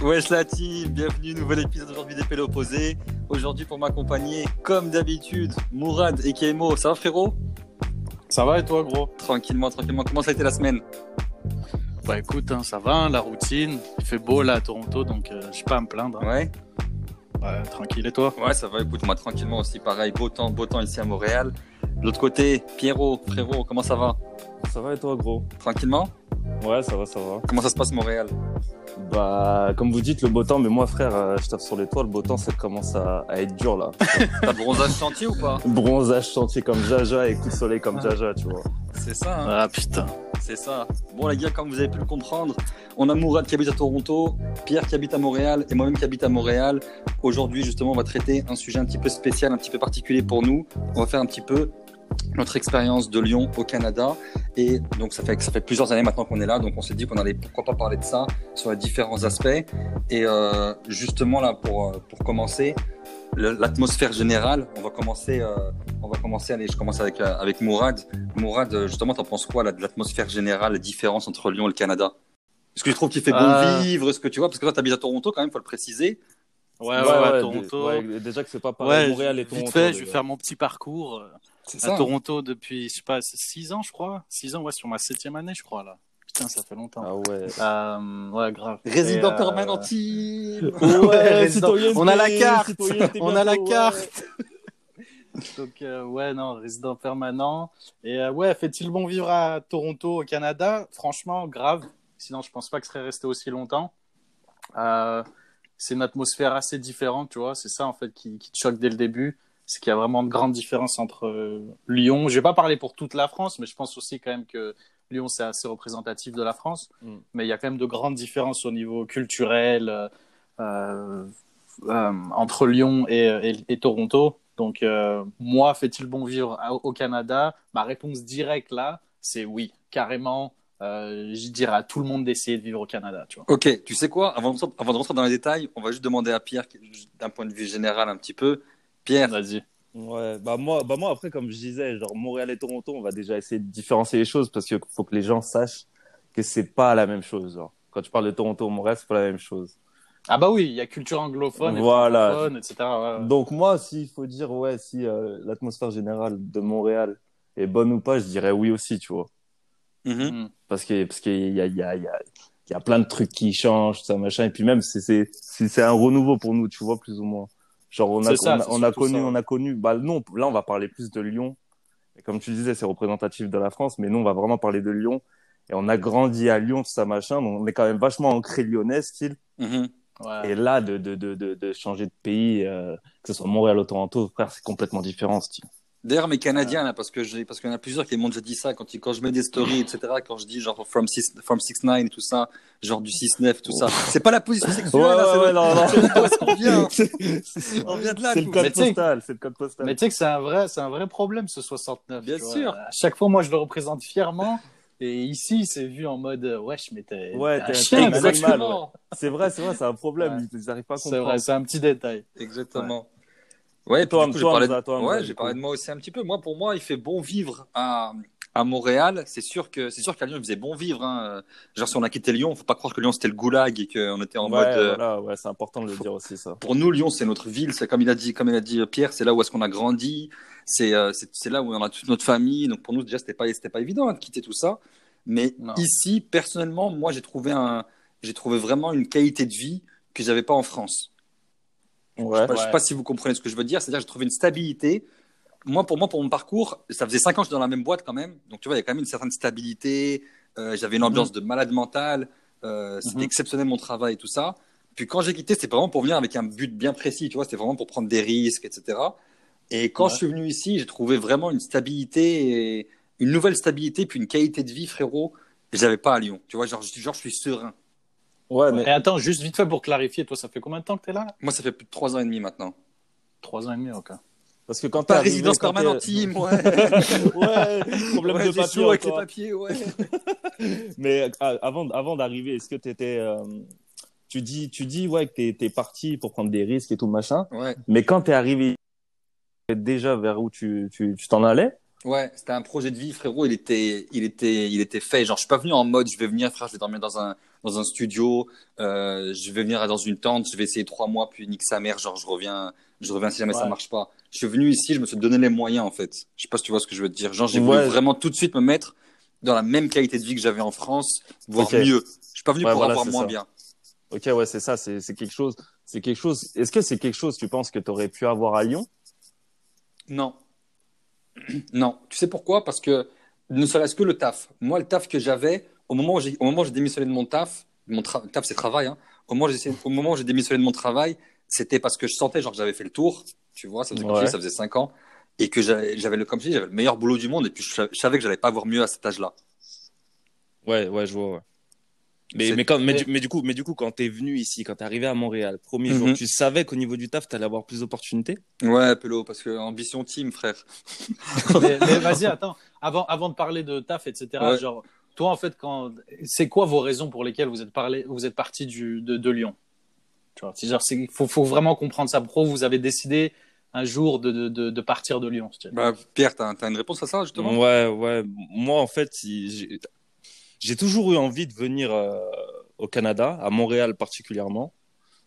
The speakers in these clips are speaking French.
Wesh la team, bienvenue, nouvel épisode aujourd'hui des Pélos opposés. Aujourd'hui pour m'accompagner, comme d'habitude, Mourad et Kemo. Ça va frérot? Ça va et toi gros? Tranquillement, tranquillement. Comment ça a été la semaine? Bah écoute, hein, ça va, hein, la routine. Il fait beau là à Toronto, donc euh, je suis pas à me plaindre. hein. Ouais Ouais, tranquille et toi? Ouais, ça va, écoute, moi tranquillement aussi, pareil, beau temps, beau temps ici à Montréal. De l'autre côté, Pierrot, frérot, comment ça va? Ça va et toi, gros? Tranquillement? Ouais, ça va, ça va. Comment ça se passe Montréal? Bah, comme vous dites, le beau temps, mais moi, frère, euh, je tape sur les toits, le beau temps, ça commence à, à être dur, là. T'as bronzage chantier ou pas? Bronzage chantier comme Jaja et coup de soleil comme Jaja, tu vois. C'est ça, hein Ah putain. C'est ça. Bon, les gars, comme vous avez pu le comprendre, on a Mourad qui habite à Toronto, Pierre qui habite à Montréal et moi-même qui habite à Montréal. Aujourd'hui, justement, on va traiter un sujet un petit peu spécial, un petit peu particulier pour nous. On va faire un petit peu notre expérience de Lyon au Canada. Et donc, ça fait, ça fait plusieurs années maintenant qu'on est là. Donc, on s'est dit qu'on allait pourquoi pas parler de ça sur les différents aspects. Et euh, justement, là, pour, euh, pour commencer, l'atmosphère générale, on va commencer, euh, on va commencer, allez, je commence avec, avec Mourad. Mourad, justement, t'en penses quoi là, de l'atmosphère générale, la différence entre Lyon et le Canada? Est-ce que tu trouves qu'il fait bon vivre? Est-ce que tu vois Parce que toi, tu habites à Toronto quand même, faut le préciser. Ouais, ouais, ouais, Toronto. ouais, déjà que c'est pas pareil, Ouais, Montréal et Toronto. vite fait, je vais déjà. faire mon petit parcours euh, C'est à Toronto depuis, je sais pas, 6 ans, je crois. 6 ans, ouais, sur ma septième année, je crois, là. Putain, ça fait longtemps. Ah ouais. Euh, ouais, grave. Résident euh, permanent team. Ouais, résident- on a la carte. On a la carte. Donc, euh, ouais, non, résident permanent. Et euh, ouais, fait-il bon vivre à Toronto, au Canada? Franchement, grave. Sinon, je pense pas que je serais resté aussi longtemps. Euh, c'est une atmosphère assez différente, tu vois. C'est ça, en fait, qui, qui te choque dès le début. C'est qu'il y a vraiment de grandes différences entre euh, Lyon. Je vais pas parler pour toute la France, mais je pense aussi quand même que Lyon, c'est assez représentatif de la France. Mm. Mais il y a quand même de grandes différences au niveau culturel, euh, euh, entre Lyon et, et- et Toronto. Donc, euh, moi, fait-il bon vivre au Canada? Ma réponse directe là, c'est oui, carrément. Euh, je dirais à tout le monde d'essayer de vivre au Canada, tu vois. Ok, tu sais quoi? Avant de, avant de rentrer dans les détails, on va juste demander à Pierre, d'un point de vue général un petit peu. Pierre, Vas-y. Ouais, bah moi, bah moi après, comme je disais, genre Montréal et Toronto, on va déjà essayer de différencier les choses parce qu'il faut que les gens sachent que c'est pas la même chose. Genre. Quand tu parles de Toronto ou Montréal, c'est pas la même chose. Ah bah oui, il y a culture anglophone, et Voilà. francophone, etc. Ouais. Donc moi, s'il faut dire ouais, si euh, l'atmosphère générale de Montréal est bonne ou pas, je dirais oui aussi, tu vois. Mhm. Mm. Parce que parce qu'il y a il y a il y a il y a plein de trucs qui changent, ça machin, et puis même c'est c'est c'est c'est un renouveau pour nous, tu vois plus ou moins. Genre on a ça, on a, on connu ça. on a connu bah non là on va parler plus de Lyon. Et comme tu disais, c'est représentatif de la France, mais nous on va vraiment parler de Lyon. Et on a grandi à Lyon, tout ça machin, donc on est quand même vachement ancré lyonnais style. Mhm. Ouais. Et là, de, de, de, de, de changer de pays, euh, que ce soit Montréal ou Toronto, frère, c'est complètement différent, style. D'ailleurs, mes Canadiens, là, parce que j'ai, parce qu'il y en a plusieurs qui m'ont déjà dit ça quand, ils- quand je mets des stories, etc., quand je dis genre from 6, from 6 9 et tout ça, genre du 6 9 tout ça. C'est pas la position sexuelle, là, c'est le- non, non. c'est qu'on vient. C'est On vient de là, c'est le code Mais tu sais- postal, c'est le code postal. Mais tu sais que c'est un vrai, c'est un vrai problème ce 69. Bien sûr. À chaque fois, moi, je le représente fièrement. Et ici, c'est vu en mode, euh, wesh, mais t'es Ouais, t'es un chien. C'est vrai, c'est vrai, c'est un problème, Ouais. ils n'arrivent pas à C'est comprendre. vrai, c'est un petit détail. Exactement. Ouais, Toi, coup, toi, parlé de... toi, ouais, j'ai parlé de moi aussi un petit peu. Moi, pour moi, il fait bon vivre à, à Montréal. C'est sûr que, c'est sûr qu'à Lyon, il faisait bon vivre, hein. Genre, si on a quitté Lyon, faut pas croire que Lyon c'était le goulag et qu'on était en ouais, mode, euh, voilà, ouais, c'est important de le dire aussi, ça. pour nous, Lyon, c'est notre ville. C'est comme il a dit, comme il a dit Pierre, c'est là où est-ce qu'on a grandi. C'est, euh, c'est, c'est là où on a toute notre famille. Donc pour nous, déjà, c'était pas, c'était pas évident hein, de quitter tout ça. Mais Non. ici, personnellement, moi, j'ai trouvé un, j'ai trouvé vraiment une qualité de vie que j'avais pas en France. Ouais. Je je sais Ouais. pas si vous comprenez ce que je veux dire. C'est-à-dire, j'ai trouvé une stabilité. Moi, pour moi, pour mon parcours, ça faisait cinq ans que j'étais dans la même boîte quand même. Donc, tu vois, il y a quand même une certaine stabilité. Euh, j'avais une ambiance de malade mental. Euh, c'était Mhm. exceptionnel mon travail et tout ça. Puis quand j'ai quitté, c'était vraiment pour venir avec un but bien précis. Tu vois, c'était vraiment pour prendre des risques, etc. Et quand Ouais. je suis venu ici, j'ai trouvé vraiment une stabilité, et une nouvelle stabilité, puis une qualité de vie, frérot. que j'avais pas à Lyon. Tu vois, genre, je suis serein. Ouais, mais Et attends, juste vite fait pour clarifier, toi, ça fait combien de temps que t'es là, là Moi, ça fait plus de trois ans et demi maintenant. Trois ans et demi, ok. parce que quand arrivé, résidence permanente, team, ouais. ouais, problème Ouais, de papier chaud avec les papiers, ouais. Mais euh, avant, avant d'arriver, est-ce que t'étais, euh, tu dis, tu dis ouais que t'es, t'es parti pour prendre des risques et tout machin. Ouais, Mais quand t'es arrivé, tu savais déjà vers où tu, tu, tu t'en allais? ouais, c'était un projet de vie, frérot. Il était, il était, il était fait. Genre, je suis pas venu en mode, je vais venir, frère, je vais dormir dans un, dans un studio, euh, je vais venir dans une tente, je vais essayer trois mois, puis nique sa mère, genre je reviens, je reviens si jamais ça Ouais. marche pas. Je suis venu ici, je me suis donné les moyens en fait. Je sais pas si tu vois ce que je veux te dire. Genre j'ai Ouais. voulu vraiment tout de suite me mettre dans la même qualité de vie que j'avais en France, voire mieux. Je suis pas venu Ouais, pour voilà, avoir moins ça. bien. Ok, ouais, c'est ça, c'est c'est quelque chose. C'est quelque chose. Est-ce que c'est quelque chose tu penses que tu aurais pu avoir à Lyon? Non. Non. Tu sais pourquoi? Parce que ne serait-ce que le taf. Moi, le taf que j'avais, au moment où j'ai, au moment où j'ai démissionné de mon taf, mon tra- taf c'est travail, hein. Au moment où j'ai, au moment où j'ai démissionné de mon travail, c'était parce que je sentais genre que j'avais fait le tour. Tu vois, ça faisait, Ouais. ça faisait cinq ans. Et que j'avais, j'avais le, comme je dis, j'avais le meilleur boulot du monde. Et puis, je, sa- je savais que j'allais pas avoir mieux à cet âge-là. Ouais, ouais, je vois. Ouais. Mais mais quand mais, Mais- du, mais du coup mais du coup quand t'es venu ici, quand t'es arrivé à Montréal, premier Mhm. jour, tu savais qu'au niveau du taf t'allais avoir plus d'opportunités? Ouais, Pelo, parce que ambition team, frère. mais, mais vas-y, attends. Avant, avant de parler de taf, etc. Ouais. Genre, toi, en fait, quand, c'est quoi vos raisons pour lesquelles vous êtes parlé, vous êtes parti du, de, de Lyon? Tu vois, c'est genre, c'est, faut, faut vraiment comprendre ça. Pro, vous avez décidé un jour de, de, de, de partir de Lyon. Bah, Pierre, t'as, t'as une réponse à ça, justement? Ouais, ouais. Moi, en fait, si- j'ai toujours eu envie de venir euh, au Canada, à Montréal particulièrement.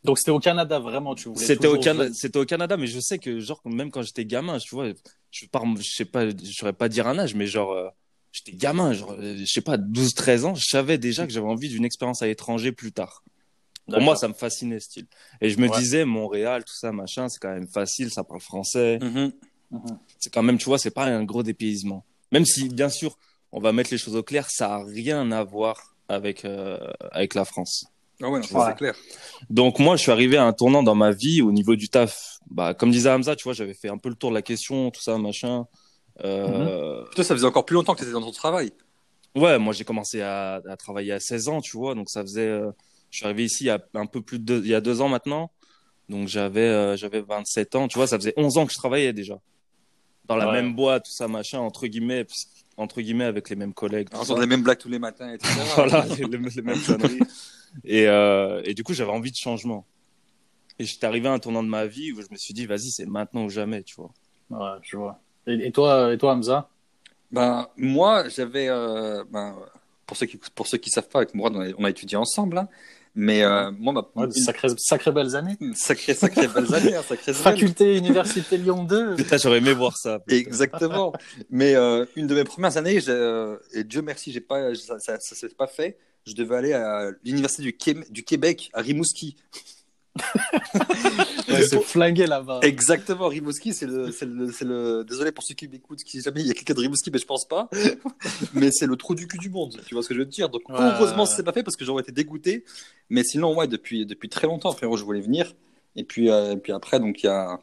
Donc, c'était au Canada, vraiment, tu voulais. C'était au, c'était au Canada, mais je sais que, genre, même quand j'étais gamin, tu vois, je pars, je sais pas, je saurais pas dire un âge, mais genre, euh, j'étais gamin, genre, euh, je sais pas, 12, 13 ans, je savais déjà que j'avais envie d'une expérience à l'étranger plus tard. Pour moi, ça me fascinait, ce style. Et je me Ouais. disais, Montréal, tout ça, machin, c'est quand même facile, ça parle français. Mhm. Mhm. c'est quand même, tu vois, c'est pas un gros dépaysement. Même si, bien sûr, on va mettre les choses au clair, ça a rien à voir avec euh, avec la France. Ah ouais, non, ça, c'est clair. Donc moi, je suis arrivé à un tournant dans ma vie au niveau du taf. Bah, comme disait Hamza, tu vois, j'avais fait un peu le tour de la question, tout ça, machin. Euh, Toi, ça faisait encore plus longtemps que t'étais dans ton travail. Ouais, moi j'ai commencé à, à travailler à 16 ans, tu vois, donc ça faisait. euh, je suis arrivé ici il y a un peu plus de deux, il y a deux ans maintenant, donc j'avais euh, j'avais 27 ans, tu vois, ça faisait 11 ans que je travaillais déjà dans la Ouais. même boîte, tout ça machin, entre guillemets, entre guillemets avec les mêmes collègues. Entendre ça. les mêmes blagues tous les matins, etc. voilà, les, les- les mêmes conneries. Et, euh, et du coup, j'avais envie de changement. Et j'étais arrivé à un tournant de ma vie où je me suis dit, vas-y, c'est maintenant ou jamais, tu vois. Ouais, je vois. Et, et toi, et toi, Hamza Ben, moi, j'avais, euh, ben, pour ceux qui, pour ceux qui savent pas, avec Mourad, on a, on a étudié ensemble, hein. Mais, euh, moi, ma, Ouais, sacrées belles années. sacrée, sacrée belles années, hein, belle. Faculté Université Lyon 2. Putain, j'aurais aimé voir ça. Exactement. Mais, euh, une de mes premières années, euh, et Dieu merci, j'ai pas, ça, ça, ça s'est pas fait. Je devais aller à l'université du, Qué- du Québec, à Rimouski. Ouais, c'est flingué là-bas. Exactement, Rimouski, c'est le, c'est le, c'est le, désolé pour ceux qui m'écoutent, si jamais il y a quelqu'un de Rimouski, mais je pense pas. mais c'est le trou du cul du monde, tu vois ce que je veux dire. Donc, Ouais, heureusement, s'est pas fait parce que j'aurais été dégoûté. Mais sinon, ouais, depuis, depuis très longtemps, frérot, je voulais venir. Et puis, euh, et puis après, donc, il y a,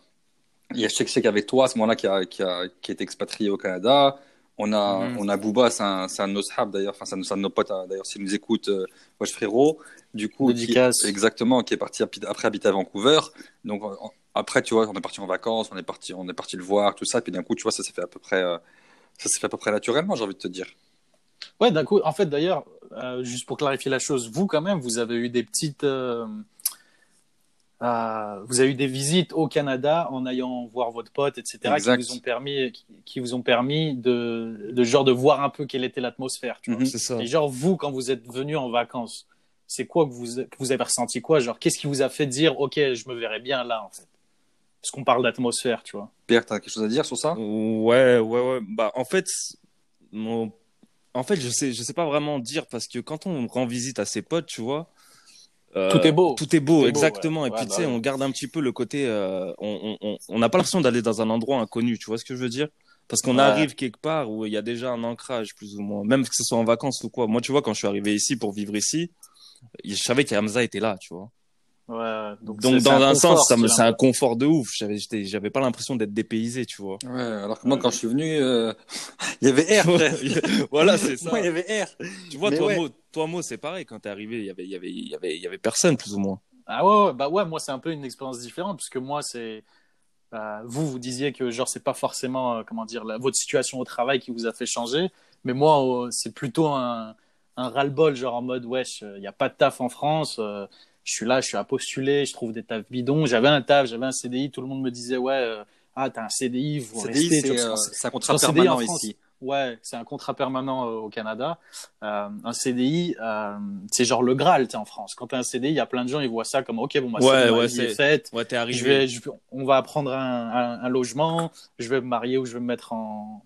il y a Cheikh Cheikh avec toi, à ce moment-là, qui a, qui a, qui est expatrié au Canada. On a, Mhm. on a Booba, c'est un, un de nos sahabs, d'ailleurs, enfin, c'est un, un de nos potes, hein, d'ailleurs, s'il nous écoute, euh, wesh frérot. Du coup, qui- exactement, qui est parti après habiter à Vancouver. Donc, après, tu vois, on est parti en vacances, on est parti, on est parti le voir, tout ça. Puis d'un coup, tu vois, ça s'est fait à peu près, euh, ça s'est fait à peu près naturellement, j'ai envie de te dire. Ouais, d'un coup, en fait, d'ailleurs, euh, juste pour clarifier la chose, vous, quand même, vous avez eu des petites. euh, euh, vous avez eu des visites au Canada en allant voir votre pote, etc., qui Exact. vous ont permis, qui, qui vous ont permis de, de genre de voir un peu quelle était l'atmosphère. Tu vois. Mhm. C'est ça. Et genre, vous, quand vous êtes venu en vacances, c'est quoi que vous, que vous avez ressenti quoi? Genre, qu'est-ce qui vous a fait dire, ok, je me verrais bien là, en fait? Parce qu'on parle d'atmosphère, tu vois. Pierre, t'as quelque chose à dire sur ça? Ouais, ouais, ouais. Bah, en fait, mon... en fait, je sais, je sais pas vraiment dire parce que quand on rend visite à ses potes, tu vois. Euh, Tout est beau. Tout est beau, Tout est beau, exactement. ouais. Et puis, Ouais, tu bah sais, ouais. on garde un petit peu le côté. euh, on on- on- on n'a pas l'impression d'aller dans un endroit inconnu, tu vois ce que je veux dire? Parce qu'on Ouais. arrive quelque part où il y a déjà un ancrage, plus ou moins. Même que ce soit en vacances ou quoi. Moi, tu vois, quand je suis arrivé ici pour vivre ici, je savais qu'Hamza était là, tu vois. Ouais, donc, dans un, confort, sens, ça me, c'est un confort de ouf. J'avais, j'étais- j'avais pas l'impression d'être dépaysé, tu vois. Ouais, alors que moi, quand je suis venu, euh, il y avait air, voilà, c'est ça. Moi, il y avait air. Tu vois, Mais toi, ouais. Toi, Mo, c'est pareil. Quand t'es arrivé, il y avait, il y avait, il y avait, il y avait personne, plus ou moins. Ah ouais, ouais, bah ouais, moi c'est un peu une expérience différente puisque moi c'est euh, vous vous disiez que genre c'est pas forcément euh, comment dire la- votre situation au travail qui vous a fait changer, mais moi euh, c'est plutôt un, un ras-le-bol genre en mode wesh, il y a pas de taf en France, euh, je suis là, je suis à postuler, je trouve des tafs bidons, j'avais un taf, j'avais un CDI, tout le monde me disait ouais euh, ah t'as un CDI, vous CDI, restez, c'est tu vois, euh, un contrat sur CDI en permanent France. ici. Ouais, c'est un contrat permanent euh, au Canada. Euh, un CDI, euh, c'est genre le Graal, tu en France. Quand tu as un CDI, il y a plein de gens, ils voient ça comme, OK, bon, bah, Ouais, c'est ma ouais, vie c'est- est faite. Ouais, t'es arrivé. Je vais, je vais- on va prendre un, un- un logement, je vais me marier ou je vais me mettre en,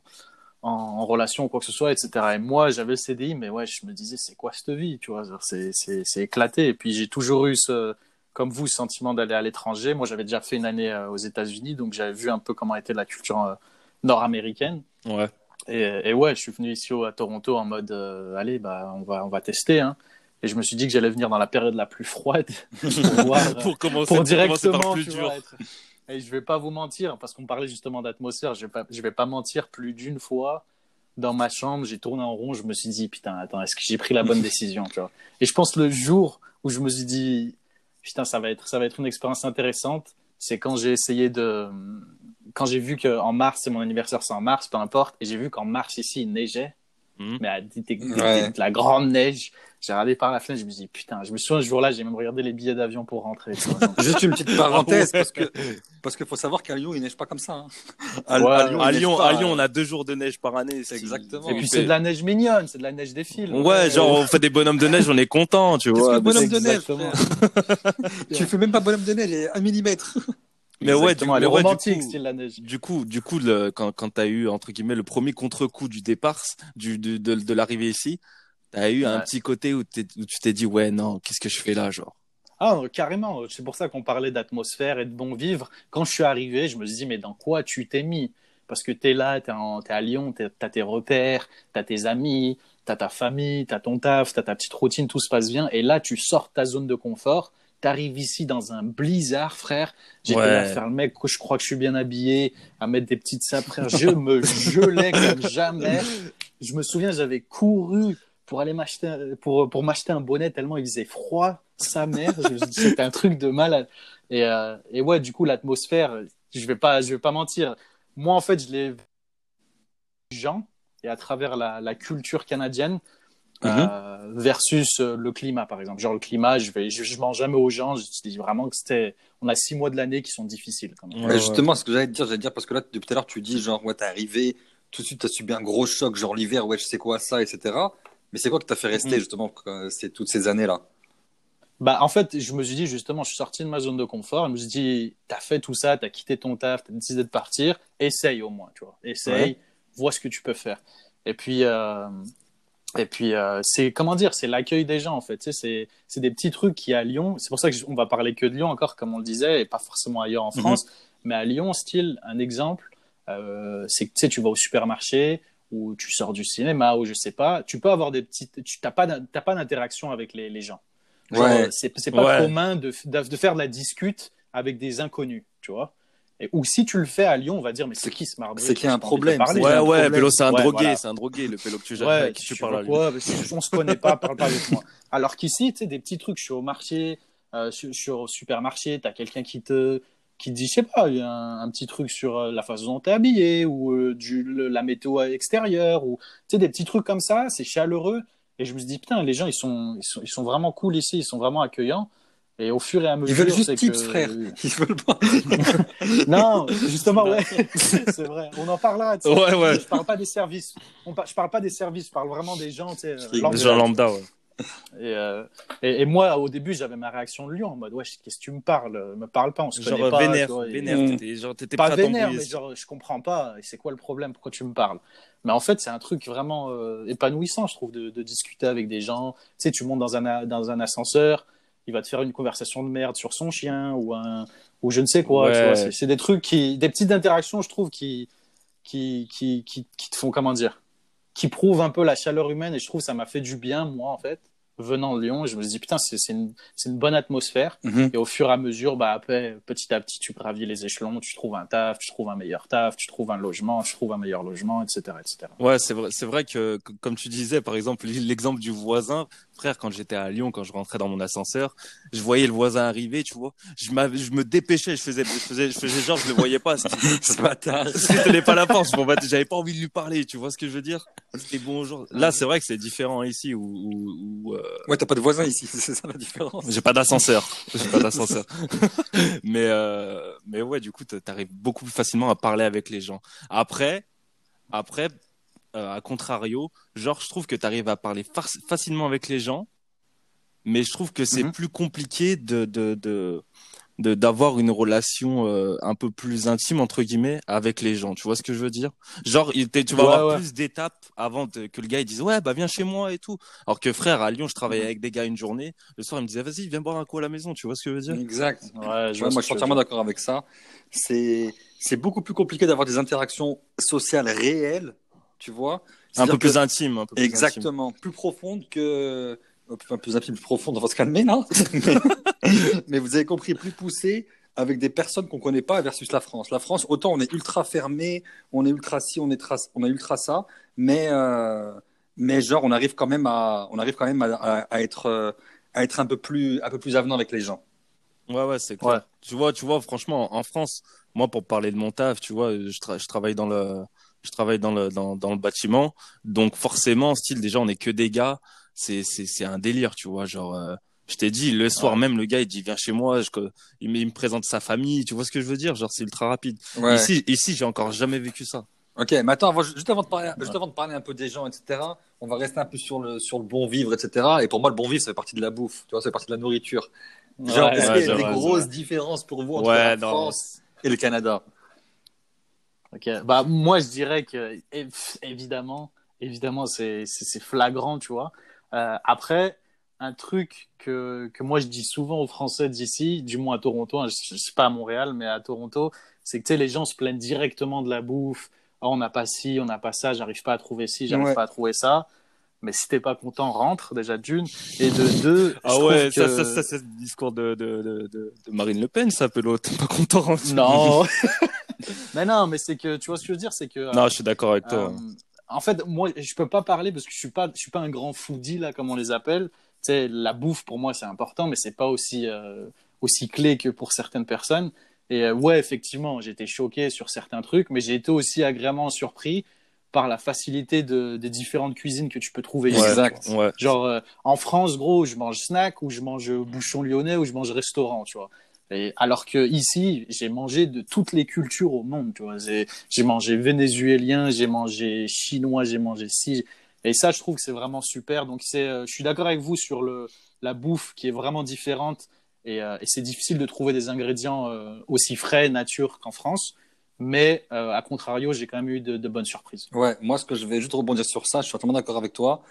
en, en relation ou quoi que ce soit, etc. Et moi, j'avais le CDI, mais ouais, je me disais, c'est quoi cette vie, tu vois, c'est, éclaté. Et puis, j'ai toujours eu ce, comme vous, ce sentiment d'aller à l'étranger. Moi, j'avais déjà fait une année euh, aux États-Unis, donc j'avais vu un peu comment était la culture nord-américaine. Ouais. Et, et ouais, je suis venu ici à Toronto en mode, euh, allez, bah, on va, on va tester, hein. Et je me suis dit que j'allais venir dans la période la plus froide pour voir, pour commencer, pour commencer par directement plus dur. vois, être- Et je vais pas vous mentir parce qu'on parlait justement d'atmosphère, je vais pas je vais pas mentir plus d'une fois dans ma chambre, j'ai tourné en rond, je me suis dit putain attends, est-ce que j'ai pris la bonne décision, tu vois. Et je pense le jour où je me suis dit putain ça va être ça va être une expérience intéressante, c'est quand j'ai essayé de quand j'ai vu que en mars, c'est mon anniversaire, c'est en mars, peu importe, et j'ai vu qu'en mars ici il neigeait. Mhm. Mais à des- des- Ouais. de la grande neige, j'ai regardé par la fenêtre, je me suis dit putain, je me souviens ce jour-là, j'ai même regardé les billets d'avion pour rentrer. Juste une petite parenthèse, Ah parce que parce qu'il faut savoir qu'à Lyon, il neige pas comme ça. hein. À, Ouais, à À il neige Lyon, pas, à Lyon, on a deux jours de neige par année. c'est- Exactement. Et puis c'est de la neige mignonne, c'est de la neige des films. Ouais, genre on fait des bonhommes de neige, on est content, tu Qu'est-ce vois. que bonhomme de neige. Tu fais même pas bonhomme de neige, un millimètre. Mais ouais, du, Exactement, elle mais est ouais, du romantique, coup, style la neige. du coup, du coup, le, quand, quand t'as eu, entre guillemets, le premier contre-coup du départ, du, de, de, de l'arrivée ici, t'as eu un petit côté où, tu t'es dit, ouais, non, qu'est-ce que je fais là, genre? Ah, euh, carrément. C'est pour ça qu'on parlait d'atmosphère et de bon vivre. Quand je suis arrivé, je me suis dit, mais dans quoi tu t'es mis? Parce que t'es là, t'es, en- t'es à Lyon, t'es- t'as tes repères, t'as tes amis, t'as ta famille, t'as ton taf, t'as ta petite routine, tout se passe bien. Et là, tu sors de ta zone de confort. T'arrives ici dans un blizzard, frère. J'étais Ouais. à faire le mec, je crois que je suis bien habillé, à mettre des petites sapes, frère. Je me gelais comme jamais. Je me souviens, j'avais couru pour aller m'acheter, pour, pour m'acheter un bonnet tellement il faisait froid. Sa mère, c'était un truc de malade. Et, euh, et ouais, du coup, l'atmosphère, je vais pas, je vais pas mentir. Moi, en fait, je l'ai gens et à travers la, la culture canadienne euh, versus euh, le climat, par exemple. Genre le climat, je vais, je, je mens jamais aux gens. Je dis vraiment que c'était, on a six mois de l'année qui sont difficiles. Quand même. Ouais, justement, ce que j'allais te dire, j'allais te dire parce que là, depuis tout à l'heure, tu dis genre, ouais, t'es arrivé, tout de suite, t'as subi un gros choc, genre l'hiver, ouais, je sais quoi, ça, etc. Mais c'est quoi que t'as fait rester, Mhm. justement, c'est toutes ces années-là? Bah, en fait, je me suis dit, justement, je suis sorti de ma zone de confort. Je me suis dit, t'as fait tout ça, t'as quitté ton taf, t'as décidé de partir. Essaye au moins, tu vois. Essaye, Ouais. vois ce que tu peux faire. Et puis, euh, et puis, euh, c'est, comment dire, c'est l'accueil des gens, en fait. Tu sais, c'est, c'est des petits trucs qui, à Lyon, c'est pour ça qu'on va parler que de Lyon encore, comme on le disait, et pas forcément ailleurs en Mhm. France. Mais à Lyon, style, un exemple, euh, c'est que, tu sais, tu vas au supermarché, ou tu sors du cinéma, ou je sais pas, tu peux avoir des petites, tu t'as pas, pas d'interaction avec les, les gens. Ouais. c'est c'est pas Ouais. commun de, de, de faire de la discute avec des inconnus, tu vois. Et, ou si tu le fais à Lyon, on va dire, mais c'est qui ce marbre c'est qu'il y a un problème, parler, Ouais, un ouais, problème. Pélo, c'est un Ouais, drogué, voilà. c'est un drogué, le Pélo que tu, Ouais, qui tu tu parles lui. On se connaît pas, parle pas avec moi. Alors qu'ici, tu sais, des petits trucs, je suis au marché, euh, je, je suis au supermarché, t'as quelqu'un qui te, qui te dit, je sais pas, un, un petit truc sur euh, la façon dont t'es habillé, ou euh, du, le- la météo extérieure, ou tu sais, des petits trucs comme ça, c'est chaleureux. Et je me suis dit, putain, les gens, ils sont, ils sont, ils sont vraiment cool ici, ils sont vraiment accueillants. Et au fur et à mesure, Ils veulent juste tips, que- frère. Ils veulent pas. Non, justement, ouais, c'est vrai. On en parlera. tu sais. Ouais, ouais. Je parle pas des services. On par- Je parle pas des services. Je parle vraiment des gens, tu sais. Des. Genre lambda, ouais. Et, euh, et, et moi, au début, j'avais ma réaction de lion en mode, ouais, qu'est-ce que tu me parles? Me parle pas, on se Genre connaît pas. vénère, tu vois, et- vénère, Mm. genre, t'étais pas vénère, mais genre, je comprends pas. C'est quoi le problème? Pourquoi tu me parles? Mais en fait, c'est un truc vraiment euh, épanouissant, je trouve, de, de discuter avec des gens. Tu sais, tu montes dans un, a- dans un ascenseur, il va te faire une conversation de merde sur son chien ou un ou je ne sais quoi. Ouais. C'est, des trucs qui, des petites interactions, je trouve, qui qui, qui, qui, qui te font comment dire, qui prouvent un peu la chaleur humaine. Et je trouve que ça m'a fait du bien, moi, en fait, venant de Lyon. Et je me suis dit, putain, c'est, une, une bonne atmosphère. Mhm. Et au fur et à mesure, bah après, petit à petit, tu gravis les échelons, tu trouves un taf, tu trouves un meilleur taf, tu trouves un logement, tu trouves un meilleur logement, etc., etc. Ouais, c'est vrai, c'est vrai que- comme tu disais, par exemple, l'exemple du voisin, frère, quand j'étais à Lyon, quand je rentrais dans mon ascenseur, je voyais le voisin arriver, tu vois, je je me dépêchais, je faisais, je faisais, je faisais genre, je le voyais pas, Ce bâtard. c'était pas la force, bon, bah, j'avais pas envie de lui parler, tu vois ce que je veux dire? C'était bonjour. Là, c'est vrai que c'est différent ici, où, où, où, euh, Ouais, t'as pas de voisin ici, c'est ça la différence. j'ai pas d'ascenseur, j'ai pas d'ascenseur. mais, euh, mais ouais, du coup, t'arrives beaucoup plus facilement à parler avec les gens. Après, après, à contrario, genre, je trouve que tu arrives à parler facilement avec les gens, mais je trouve que c'est Mhm. plus compliqué de, de, de, de- d'avoir une relation euh, un peu plus intime, entre guillemets, avec les gens. Tu vois ce que je veux dire? Genre, il- tu vas Ouais, avoir ouais. plus d'étapes avant de- que le gars il dise, ouais, bah, viens chez moi et tout. Alors que frère, à Lyon, je travaillais Mhm. avec des gars une journée. Le soir, ils me disaient, vas-y, viens boire un coup à la maison. Tu vois ce que je veux dire? Exact. Ouais, je vois moi, je suis entièrement d'accord avec ça. C'est, c'est beaucoup plus compliqué d'avoir des interactions sociales réelles, tu vois. Un peu plus que- intime, un peu plus intime. Exactement, plus profonde que. Enfin, plus intime, plus profonde, on va se calmer, non mais... mais vous avez compris, plus poussé avec des personnes qu'on connaît pas versus la France. La France, autant on est ultra fermé, on est ultra ci, on est, tra- on est ultra ça, mais, euh, mais genre, on arrive quand même à, on arrive quand même à, à- à être, euh, à être un peu plus, un peu plus avenant avec les gens. Ouais, ouais, c'est clair. Ouais. Tu vois, tu vois, franchement, en France, moi, pour parler de mon taf, tu vois, je, tra- je travaille dans le, je travaille dans le, dans, dans le bâtiment. Donc, forcément, style, déjà, on est que des gars. C'est, c'est, c'est un délire, tu vois. Genre, euh, je t'ai dit, le soir Ouais. même, le gars, il dit, viens chez moi. Je, il, me, il me présente sa famille. Tu vois ce que je veux dire? Genre, c'est ultra rapide. Ouais. Ici, ici, j'ai encore jamais vécu ça. Ok, mais attends, avant- juste avant, de parler, juste avant de parler un peu des gens, etc., on va rester un peu sur le, sur le bon vivre, etc. Et pour moi, le bon vivre, ça fait partie de la bouffe, tu vois, ça fait partie de la nourriture. Genre, est-ce qu'il y a des grosses différences pour vous entre la. France et le Canada? Ok, bah moi je dirais que évidemment, évidemment c'est flagrant, tu vois. Euh, après, un truc que que moi je dis souvent aux Français d'ici, du moins à Toronto, hein, je, je sais pas à Montréal, mais à Toronto, c'est que tu sais les gens se plaignent directement de la bouffe. Oh, on n'a pas ci, on n'a pas ça, j'arrive pas à trouver ci, j'arrive Ouais. pas à trouver ça. Mais si t'es pas content, rentre déjà d'une et de deux. Ah ouais, ça, que- ça, ça, c'est le discours de, de, de, Marine Le Pen, ça, Pelot. T'es pas content? hein, tu- Non. mais non, mais c'est que tu vois ce que je veux dire, c'est que. Non, je suis d'accord avec toi. Euh, en fait, moi, je peux pas parler parce que je suis pas, je suis pas un grand foodie là, comme on les appelle. Tu sais, la bouffe pour moi c'est important, mais c'est pas aussi euh, aussi clé que pour certaines personnes. Et euh, ouais, effectivement, j'ai été choqué sur certains trucs, mais j'ai été aussi agréablement surpris par la facilité de, des différentes cuisines que tu peux trouver ici. Ouais, Exact. Ouais. Genre, euh, en France, gros, je mange snack ou je mange bouchon lyonnais ou je mange restaurant, tu vois. Et alors que ici, j'ai mangé de toutes les cultures au monde, tu vois. J'ai mangé vénézuélien, j'ai mangé chinois, j'ai mangé ci. Et ça, je trouve que c'est vraiment super. Donc, c'est, euh, je suis d'accord avec vous sur le, la bouffe qui est vraiment différente. Et, euh, et c'est difficile de trouver des ingrédients euh, aussi frais, nature qu'en France. Mais euh, à contrario, j'ai quand même eu de, de bonnes surprises. Ouais, moi, ce que je vais juste rebondir sur ça, je suis entièrement d'accord avec toi,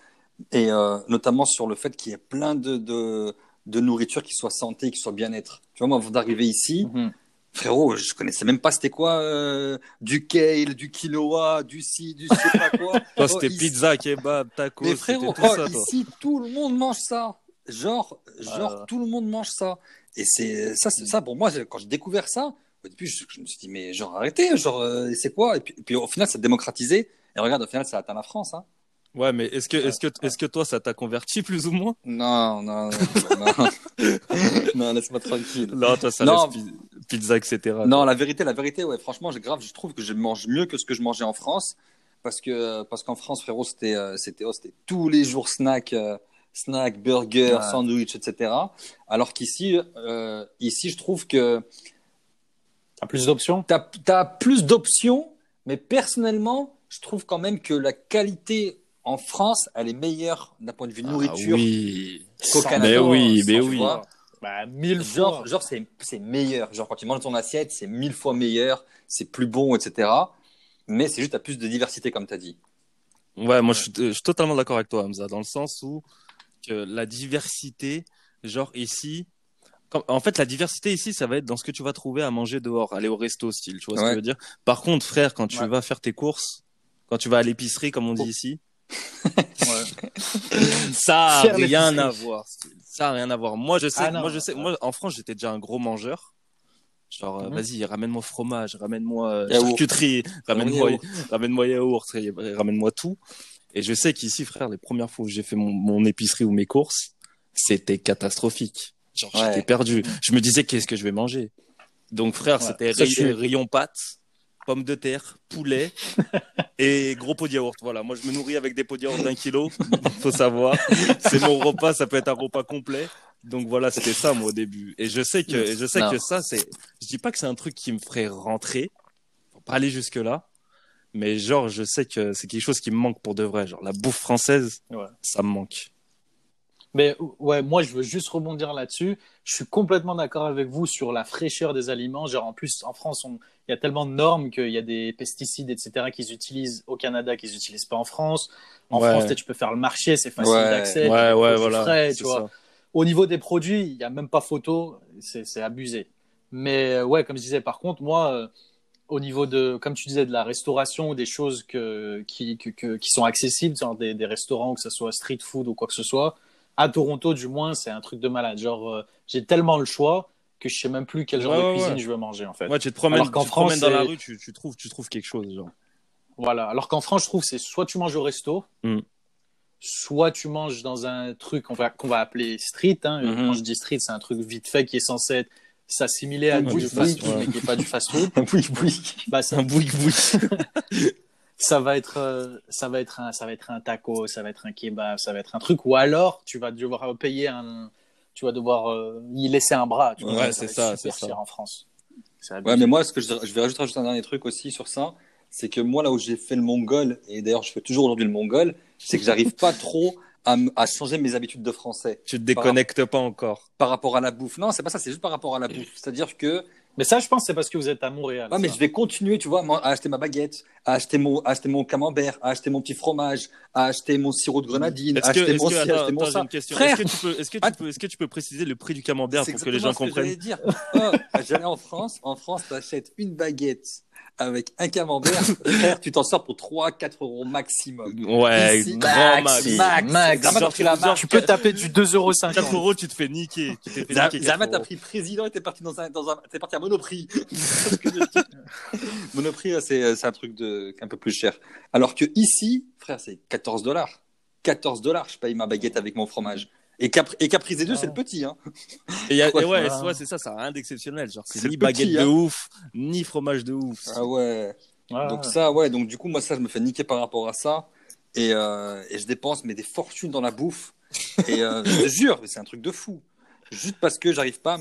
et euh, notamment sur le fait qu'il y ait plein de, de, de nourriture qui soit santé, qui soit bien-être. Tu vois, moi, avant d'arriver ici, Mhm. frérot, je connaissais même pas c'était quoi euh, du kale, du quinoa, du ci, du je sais pas quoi. Toi, c'était ici- pizza, kebab, tacos, Mais frérot, tout oh, ça, toi. ici, tout le monde mange ça. Genre, genre ouais. tout le monde mange ça. Et c'est ça, c'est ça pour moi. Quand j'ai découvert ça, au début, je, je me suis dit, mais genre, arrêtez, genre, euh, c'est quoi? Et puis, et puis au final, ça a démocratisé. Et regarde, au final, ça a atteint la France. Hein. Ouais, mais est-ce que, est-ce que, est-ce que toi, ça t'a converti plus ou moins? Non, non, non. non, non laisse-moi tranquille. Non, toi, ça Non. pi- pizza, etc. Non, la vérité, la vérité, ouais, franchement, j'ai grave, je trouve que je mange mieux que ce que je mangeais en France. Parce que, parce qu'en France, frérot, c'était, euh, c'était, oh, c'était tous les jours snack, euh, snack, burger, Ouais. sandwich, etc. Alors qu'ici, euh, ici, je trouve que T'as plus d'options? T'as, t'as plus d'options, mais personnellement, je trouve quand même que la qualité en France, elle est meilleure d'un point de vue nourriture Ah oui. qu'au Canada. Mais oui, mais tu oui. vois. Bah, mille Genre, fois. genre c'est, c'est meilleur. Genre, quand tu manges ton assiette, c'est mille fois meilleur, c'est plus bon, etc. Mais c'est juste, t'as plus de diversité, comme t'as dit. Ouais, moi, je suis, je suis totalement d'accord avec toi, Hamza, dans le sens où que la diversité, genre ici, en fait, la diversité ici, ça va être dans ce que tu vas trouver à manger dehors, aller au resto style, tu vois ce que je veux dire? Par contre, frère, quand tu Ouais. vas faire tes courses, quand tu vas à l'épicerie, comme on dit Oh. ici. ça a rien à voir. Ça a rien à voir. Moi, je sais, Ah moi, je sais, moi, en France, j'étais déjà un gros mangeur. Genre, euh, Mhm. vas-y, ramène-moi fromage, ramène-moi euh, charcuterie, ramène-moi, Yaourt. ramène-moi yaourt, ramène-moi tout. Et je sais qu'ici, frère, les premières fois où j'ai fait mon, mon épicerie ou mes courses, c'était catastrophique. Genre, Ouais. j'étais perdu. Je me disais, qu'est-ce que je vais manger? Donc, frère, Ouais. c'était Ça, ray- je suis- rayon pâtes, pommes de terre, poulet et gros pot de yaourt. Voilà. Moi, je me nourris avec des pots de yaourt d'un kilo. Faut savoir. C'est mon repas. Ça peut être un repas complet. Donc voilà, c'était ça, moi, au début. Et je sais que, et je sais Non. que ça, c'est, je dis pas que c'est un truc qui me ferait rentrer. Faut pas aller jusque là. Mais genre, je sais que c'est quelque chose qui me manque pour de vrai. Genre, la bouffe française, Ouais. ça me manque. Mais ouais, moi, je veux juste rebondir là-dessus. Je suis complètement d'accord avec vous sur la fraîcheur des aliments. Genre, en plus, en France, on- il y a tellement de normes qu'il y a des pesticides, etc., qu'ils utilisent au Canada, qu'ils n'utilisent pas en France. En Ouais. France, tu peux faire le marché, c'est facile Ouais. d'accès. Ouais, ouais, voilà. frais, tu vois. ça. Au niveau des produits, il n'y a même pas photo. C'est c'est abusé. Mais euh, ouais, comme je disais, par contre, moi, euh, au niveau de, comme tu disais, de la restauration ou des choses que, qui, que- que- qui sont accessibles, genre des, des restaurants, que ce soit street food ou quoi que ce soit, à Toronto, du moins, c'est un truc de malade. Genre, euh, j'ai tellement le choix que je sais même plus quel genre Ouais, de ouais, cuisine ouais. je veux manger, en fait. Ouais, tu te promènes, Alors qu'en tu te promènes France, dans la rue, tu, tu trouves, tu trouves quelque chose, genre. Voilà. Alors qu'en France, je trouve, c'est soit tu manges au resto, Mm. soit tu manges dans un truc qu'on va, qu'on va appeler street. Hein. Mhm. Quand je dis street, c'est un truc vite fait qui est censé être s'assimiler à Oui, du oui, fast food, ouais. mais qui n'est pas du fast food. oui, oui. Bah, Un boui boui. ça va être, euh, ça va être un, ça va être un taco, ça va être un kebab, ça va être un truc. Ou alors, tu vas devoir payer un, tu vas devoir euh, y laisser un bras. Tu vois, Ouais, c'est ça, c'est ça. en France. Ouais, mais moi, ce que je, je vais juste rajouter un dernier truc aussi sur ça, c'est que moi, là où j'ai fait le mongol, et d'ailleurs, je fais toujours aujourd'hui le mongol, c'est que j'arrive pas trop à changer mes habitudes de français Tu te déconnectes pas encore. par rapport à la bouffe. Non, c'est pas ça, c'est juste par rapport à la bouffe. C'est-à-dire que, Mais ça, je pense, c'est parce que vous êtes à Montréal. ouais, mais je vais continuer, tu vois, à acheter ma baguette, à acheter mon, à acheter mon camembert, à acheter mon petit fromage, à acheter mon sirop de grenadine, à Est-ce que, acheter est-ce mon que, ci, acheter mon ça. Est-ce que tu peux, est-ce que tu peux, est-ce que tu peux préciser le prix du camembert pour que les gens ce que j'allais comprennent? dire. Oh, J'allais en France. En France, tu achètes une baguette avec un camembert. Frère, tu t'en sors pour 3-4 euros maximum. Ouais, Ici, grand max, max. Max. Zama, la marque. Tu peux taper du 2,50€. 4 euros, tu te fais niquer. Tu fait Zama, niquer. 4 Zama, t'as euros. pris président et t'es parti dans un, dans un, t'es parti à Monoprix. Monoprix, c'est, c'est un truc de, un peu plus cher. Alors que ici, frère, c'est 14 dollars. 14 dollars, je paye ma baguette avec mon fromage. Et, Capri, et Caprice 2, c'est le petit, hein. Et, y a- et ouais, ouais, c'est ça, ça a rien d'exceptionnel. Genre, c'est ni petit, baguette de hein. ouf, ni fromage de ouf. Ah ouais. Donc ça, ouais, donc du coup, moi, ça, je me fais niquer par rapport à ça. Et, euh, et je dépense mais des fortunes dans la bouffe. Et euh, je te jure, c'est un truc de fou. Juste parce que j'arrive pas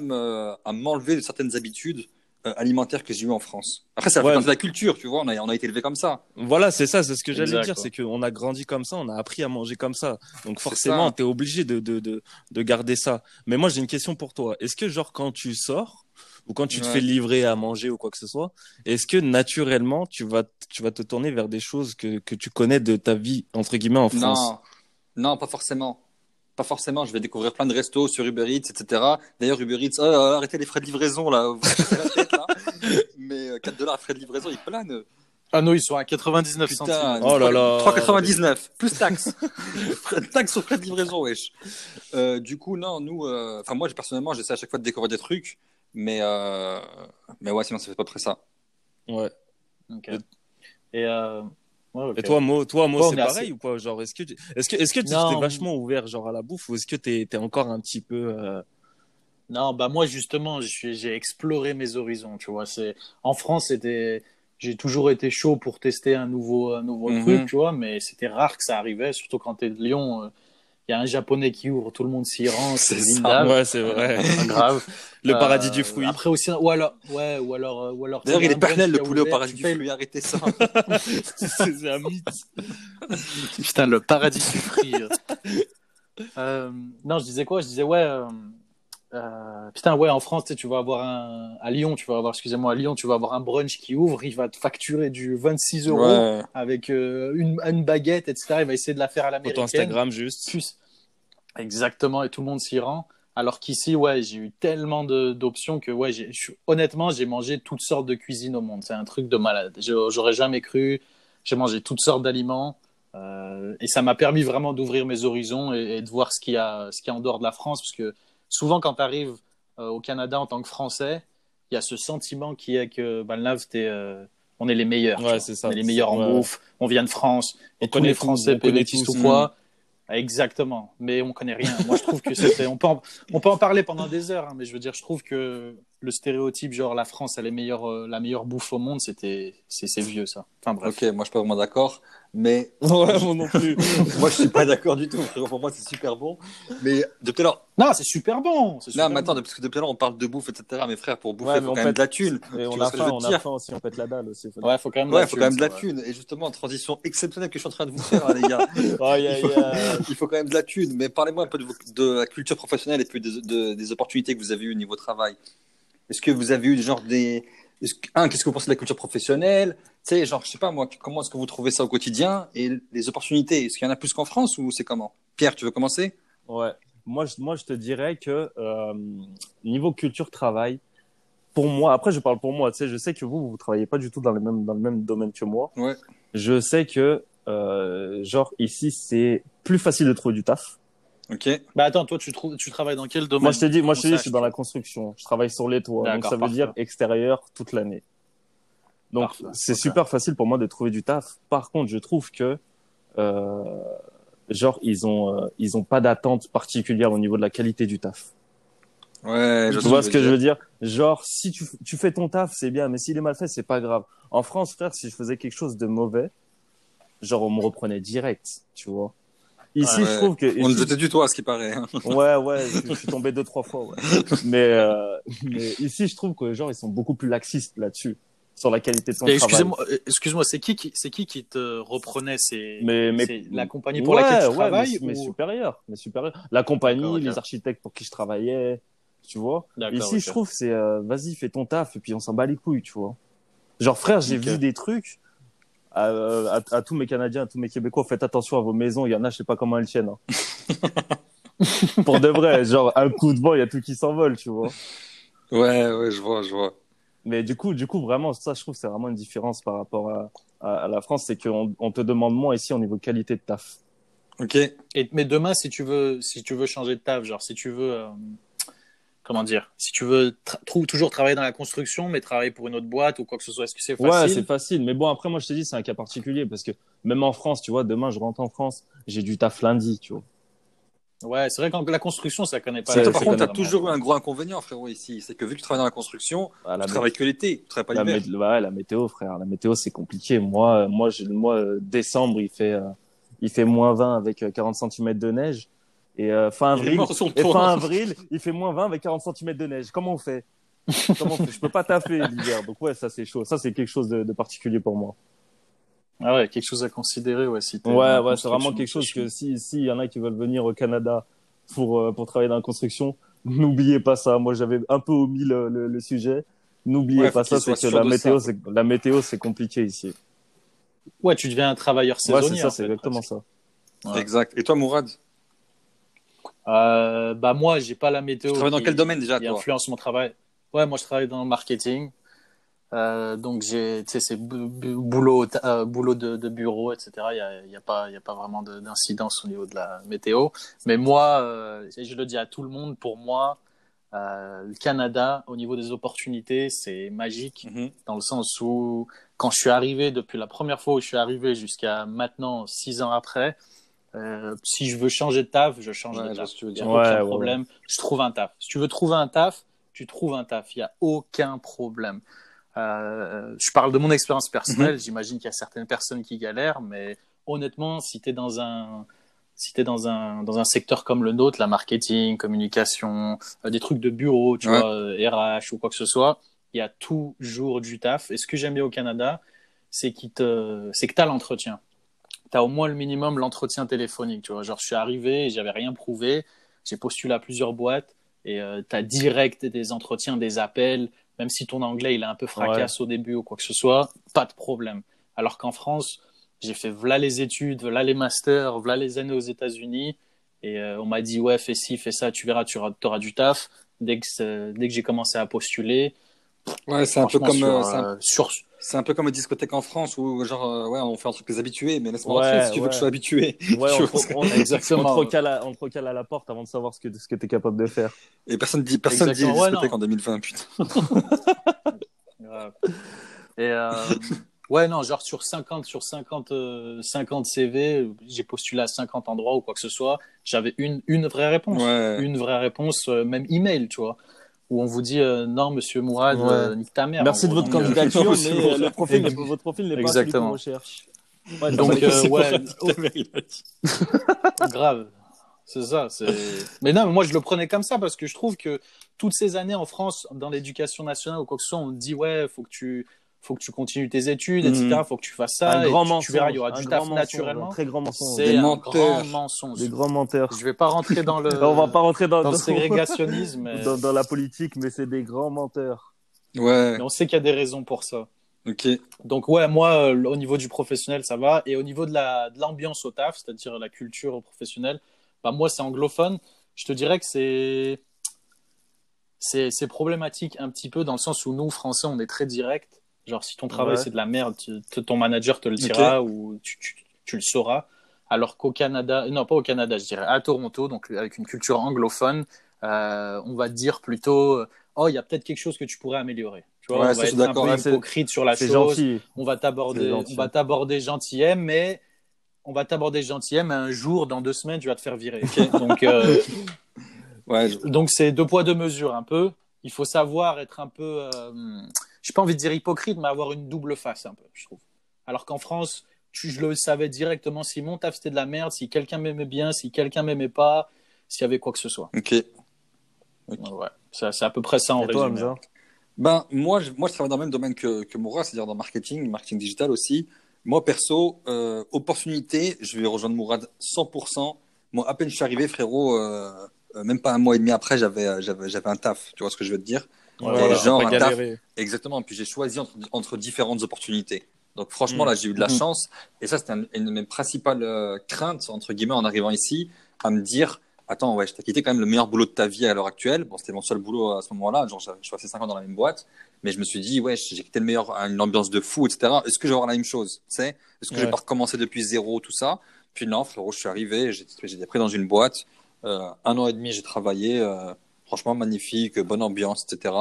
à m'enlever de certaines habitudes euh, alimentaires que j'ai eues en France. Après, ça fait Ouais. partie de la culture, tu vois, on a, on a été élevé comme ça. Voilà, c'est ça, c'est ce que j'allais dire, c'est qu'on a grandi comme ça, on a appris à manger comme ça. Donc forcément, t'es obligé de, de, de, de garder ça. Mais moi, j'ai une question pour toi. Est-ce que genre quand tu sors ou quand tu te fais livrer à manger ou quoi que ce soit, est-ce que naturellement tu vas tu vas te tourner vers des choses que que tu connais de ta vie entre guillemets en France? Non, non, pas forcément. Pas forcément, je vais découvrir plein de restos sur Uber Eats, etc. D'ailleurs, Uber Eats, oh, arrêtez les frais de livraison, là, vous vous cassez la tête, là. Mais euh, 4 dollars frais de livraison, ils planent. Ah non, ils sont à 99 Putain, centimes. Oh là là. 3,99 plus taxe. Taxe sur frais de livraison, wesh. Euh, du coup, non, nous, euh, enfin moi, j'ai- personnellement, j'essaie à chaque fois de découvrir des trucs, mais euh, mais ouais, sinon ça fait pas très ça. Ouais. Ok. Et, euh, ouais. Et toi, Mo, toi, Mo, Bon, c'est pareil assez- ou pas Genre, est-ce que tu, est-ce que, est-ce que tu t'es vachement ouvert genre à la bouffe ou est-ce que t'es, t'es encore un petit peu euh, Non, bah moi justement, j'ai exploré mes horizons, tu vois. C'est en France, c'était, j'ai toujours été chaud pour tester un nouveau, un nouveau Mhm. truc, tu vois, mais c'était rare que ça arrivait, surtout quand t'es de Lyon. Euh, Il y a un japonais qui ouvre, tout le monde s'y rend, c'est ça. Ouais, c'est vrai. Pas grave. Le Euh, paradis du fruit. Après aussi, ou alors, ouais, ou alors, euh, ou alors. D'ailleurs, il est pernel le poulet au paradis du fruit, arrêtez ça. c'est c'est un mythe. Putain, le paradis du fruit. Euh, non, je disais quoi? Je disais, ouais. Euh, putain, ouais, en France, tu vas avoir un. À Lyon, tu vas avoir, excusez-moi, à Lyon, tu vas avoir un brunch qui ouvre, il va te facturer du 26 euros Ouais. avec euh, une, une baguette, etc. Il va essayer de la faire à l'américaine. Instagram, juste. Plus. Exactement, et tout le monde s'y rend. Alors qu'ici, ouais, j'ai eu tellement d'options que, ouais, honnêtement, j'ai mangé toutes sortes de cuisine au monde. C'est un truc de malade. J'aurais jamais cru. J'ai mangé toutes sortes d'aliments. euh, et ça m'a permis vraiment d'ouvrir mes horizons et, et de voir ce qu'il y, a, ce qu'il y a en dehors de la France. Parce que souvent, quand tu arrives au Canada en tant que Français, il y a ce sentiment qui est que, ben là, t'es, euh, on est les meilleurs. Ouais, c'est ça. On est les meilleurs en bouffe. On vient de France. On Et tous connaît les tout, Français, tous, ou quoi. Exactement, mais on connaît rien. Moi, je trouve que c'était. On peut, en... on peut en parler pendant des heures, hein, mais je veux dire, je trouve que le stéréotype, genre la France a les meilleures, euh, la meilleure bouffe au monde, c'était, c'est vieux ça. Enfin bref. Ok, moi je suis pas vraiment d'accord, mais Ouais, moi non plus. moi je suis pas d'accord du tout. Pour moi c'est super bon. Mais depuis alors, Non, c'est super bon. super non, mais attends, bon. parce que depuis alors on parle de bouffe, etc. Mes frères, pour bouffer, Ouais, faut on quand même de la thune. Et on a faim, on a faim aussi, on pète la dalle aussi. faut. Ouais, faut quand même. Ouais, la faut quand même de la thune. Et justement, transition exceptionnelle que je suis en train de vous faire, les gars. A- Il faut quand même de la thune. Mais parlez-moi un peu de, vos- de la culture professionnelle et puis des, de- des opportunités que vous avez eues au niveau travail. Est-ce que vous avez eu genre des. que- Un, qu'est-ce que vous pensez de la culture professionnelle? Tu sais, genre, je sais pas moi, comment est-ce que vous trouvez ça au quotidien? Et les opportunités, est-ce qu'il y en a plus qu'en France ou c'est comment? Pierre, tu veux commencer? Ouais. Moi, je, moi, je te dirais que euh, niveau culture travail, pour moi, après, je parle pour moi. Tu sais, je sais que vous, vous travaillez pas du tout dans le même dans le même domaine que moi. Ouais. Je sais que euh, genre ici, c'est plus facile de trouver du taf. Ok. Bah attends, toi, tu, travailles dans quel domaine? Moi, je t'ai dit, moi, je dit, je suis dans la construction. Je travaille sur les toits, donc ça veut parfait. dire extérieur toute l'année. Donc, c'est super facile pour moi de trouver du taf. Par contre, je trouve que euh, genre ils ont euh, ils ont pas d'attente particulière au niveau de la qualité du taf. Ouais, je Tu vois ce que je veux dire? Genre, si tu, tu fais ton taf, c'est bien, mais s'il est mal fait, c'est pas grave. En France, frère, si je faisais quelque chose de mauvais, genre, on me reprenait direct, tu vois. Ici, Ouais, je trouve que... On ne ici- te à ce qui paraît. hein. Ouais, ouais, je, je suis tombé deux, trois fois, ouais. Mais, euh, mais ici, je trouve que, genre, ils sont beaucoup plus laxistes là-dessus, sur la qualité de ton Et travail. Excusez-moi, euh, excuse-moi, c'est qui, qui, c'est qui qui te reprenait? C'est Mais, la compagnie pour Ouais, laquelle tu ouais, travailles mais ou- supérieur, mais supérieur. La compagnie, les architectes pour qui je travaillais, tu vois. D'accord, Ici, je trouve, c'est euh, vas-y, fais ton taf et puis on s'en bat les couilles, tu vois. Genre, frère, j'ai vu des trucs à, à, à tous mes Canadiens, à tous mes Québécois, faites attention à vos maisons, il y en a, je sais pas comment elles tiennent. hein. Pour de vrai, genre, un coup de vent, il y a tout qui s'envole, tu vois. Ouais, ouais, je vois, je vois. Mais du coup, du coup, vraiment, ça, je trouve, c'est vraiment une différence par rapport à, à, à la France, c'est qu'on on te demande moins ici au niveau qualité de taf. Ok. Et, mais demain, si tu veux, si tu veux changer de taf, genre si tu veux, euh, comment dire, si tu veux tra- trou- toujours travailler dans la construction, mais travailler pour une autre boîte ou quoi que ce soit, est-ce que c'est Ouais, facile? c'est facile. Mais bon, après, moi, je te dis, c'est un cas particulier parce que même en France, tu vois, demain, je rentre en France, j'ai du taf lundi, tu vois. Ouais, c'est vrai que la construction, ça connaît pas. Toi, la par contre, tu as toujours eu un gros inconvénient, frérot, ici. C'est que vu que tu travailles dans la construction, Ah, la, tu travailles que l'été, tu travailles pas la, l'hiver. mé- ouais, la météo, frère. La météo, c'est compliqué. Moi, euh, moi, je, moi, euh, décembre, il fait, euh, il fait moins 20 avec euh, 40 cm de neige. Et euh, fin Il est avril, et fin avril, il fait moins 20 avec 40 cm de neige. Comment on fait? Comment on fait? Je peux pas taffer l'hiver. Donc ouais, ça c'est chaud. Ça c'est quelque chose de, de particulier pour moi. Ah ouais, quelque chose à considérer, ouais, si Ouais, ouais, c'est vraiment quelque chose que si, si y en a qui veulent venir au Canada pour, euh, pour travailler dans la construction, n'oubliez pas ça. Moi, j'avais un peu omis le, le, le sujet. N'oubliez Ouais, pas ça, c'est que la météo, c'est, la météo, c'est compliqué ici. Ouais, tu deviens un travailleur Ouais, saisonnier. c'est ça, c'est exactement presque. ça. Ouais. Exact. Et toi, Mourad, Euh, bah moi, j'ai pas la tu météo. travailles dans qui- quel domaine déjà, qui toi influence mon travail. Ouais, moi je travaille dans le marketing. Euh, donc j'ai, tu sais, c'est bou- bou- boulot, euh, boulot de, de bureau, etc. Il y a, il y a pas, il y a pas vraiment de- d'incidence au niveau de la météo. Mais moi, euh, et je le dis à tout le monde, pour moi, euh, le Canada, au niveau des opportunités, c'est magique Mhm. dans le sens où quand je suis arrivé, depuis la première fois où je suis arrivé jusqu'à maintenant, six ans après, euh, si je veux changer de taf, je change Ouais, de taf. tu Il y a dire. Ouais, aucun ouais, problème. Je trouve un taf. Si tu veux trouver un taf, tu trouves un taf. Il y a aucun problème. Euh, je parle de mon expérience Mhm. personnelle. J'imagine qu'il y a certaines personnes qui galèrent, mais honnêtement, si tu es dans un si t'es dans un dans un secteur comme le nôtre, la marketing, communication, euh, des trucs de bureau, tu Ouais. vois, RH ou quoi que ce soit, il y a toujours du taf. Et ce que j'aime bien au Canada, c'est qu'il te c'est que t'as l'entretien. T'as au moins le minimum l'entretien téléphonique, tu vois. Genre, je suis arrivé, j'avais rien prouvé, j'ai postulé à plusieurs boîtes et euh, t'as direct des entretiens, des appels, même si ton anglais il est un peu fracasse au début ou quoi que ce soit, pas de problème. Alors qu'en France, j'ai fait voilà les études, voilà les masters, voilà les années aux États-Unis, et euh, on m'a dit ouais fais ci, fais ça, tu verras, tu auras, auras du taf. Dès que dès que j'ai commencé à postuler, Ouais, c'est un peu comme, sur, euh, c'est un- euh, sur c'est un peu comme une discothèque en France où, genre, euh, ouais, on fait un truc des habitués, mais laisse-moi Ouais, rentrer si tu veux que je sois habitué. Ouais, on, te- on, Exactement. on te recale à, on te recale à la porte avant de savoir ce que, ce que t'es capable de faire. Et personne dit, personne dit Exactement, ouais, discothèque en 2020, putain. Et euh, ouais, non, genre sur 50, sur 50, euh, 50 CV, j'ai postulé à 50 endroits ou quoi que ce soit, j'avais une, une vraie réponse. Ouais. Une vraie réponse, euh, même email, tu vois. Où on vous dit euh, non, monsieur Mourad, Ouais. euh, nique ta mère. Merci de votre euh, candidature, mais euh, le profil, votre profil n'est pas celui Exactement. qu'on recherche. Ouais, Donc, euh, ouais, grave. C'est ça. Mais non, mais moi je le prenais comme ça parce que je trouve que toutes ces années en France, dans l'éducation nationale ou quoi que ce soit, on dit ouais, faut que tu, faut que tu continues tes études, etc. Mhm. Faut que tu fasses ça. un et grand tu- mensonge. Tu verras, il y aura du taf mensonge, naturellement. Un très grand mensonge. C'est Des un menteurs. grand mensonge. Des grands menteurs. Je vais pas rentrer dans le, on va pas rentrer dans, dans le ségrégationnisme, mais, dans, dans la politique, mais c'est des grands menteurs. Ouais, mais on sait qu'il y a des raisons pour ça. ok. Donc ouais, moi, euh, au niveau du professionnel, ça va. Et au niveau de la de l'ambiance au taf, c'est-à-dire la culture professionnelle, bah moi, c'est anglophone. Je te dirais que c'est c'est c'est problématique un petit peu dans le sens où nous, Français, on est très direct. Genre, si ton travail Ouais. c'est de la merde, tu- ton manager te le dira ou tu, tu, tu le sauras. Alors qu'au Canada, non pas au Canada, je dirais à Toronto, donc avec une culture anglophone, euh, on va dire plutôt, euh, oh, il y a peut-être quelque chose que tu pourrais améliorer. Tu vois, Ouais, on va je suis être un d'accord. peu hypocrite sur la chose gentil. on va t'aborder, on va t'aborder gentillet, mais on va t'aborder gentillet, mais un jour, dans deux semaines, tu vas te faire virer. Donc, euh, Ouais, je- donc c'est deux poids deux mesures un peu. Il faut savoir être un peu, euh, j'ai pas envie de dire hypocrite, mais avoir une double face un peu, je trouve. Alors qu'en France, tu, je le savais directement si mon taf c'était de la merde, si quelqu'un m'aimait bien, si quelqu'un m'aimait pas, s'il y avait quoi que ce soit. ok. Ouais, c'est c'est à peu près ça en Et toi, résumé. Hamza? Ben, moi, je, moi, je travaille dans le même domaine que, que Moura, c'est-à-dire dans marketing, marketing digital aussi. Moi, perso, euh, opportunité, je vais rejoindre Mourad 100%. Moi, à peine je suis arrivé, frérot, euh, euh, même pas un mois et demi après, j'avais, j'avais, j'avais un taf. Tu vois ce que je veux te dire? Voilà, pas un taf. Exactement. Puis j'ai choisi entre, entre différentes opportunités. Donc franchement, Mm. là, j'ai eu de la Mhm. chance. Et ça, c'était un- une de mes principales euh, craintes, entre guillemets, en arrivant ici, à me dire, attends, ouais, je t'ai quitté quand même le meilleur boulot de ta vie à l'heure actuelle. Bon, c'était mon seul boulot à ce moment-là. Genre, je suis passé 5 ans dans la même boîte. Mais je me suis dit, ouais, j'ai quitté le meilleur, une ambiance de fou, etc. Est-ce que je vais avoir la même chose? Tu sais? Est-ce que je vais pas recommencer depuis zéro, tout ça? Puis non, frérot, je suis arrivé, été pris dans une boîte. Euh, un an et demi, j'ai travaillé. euh, franchement, magnifique, bonne ambiance, etc.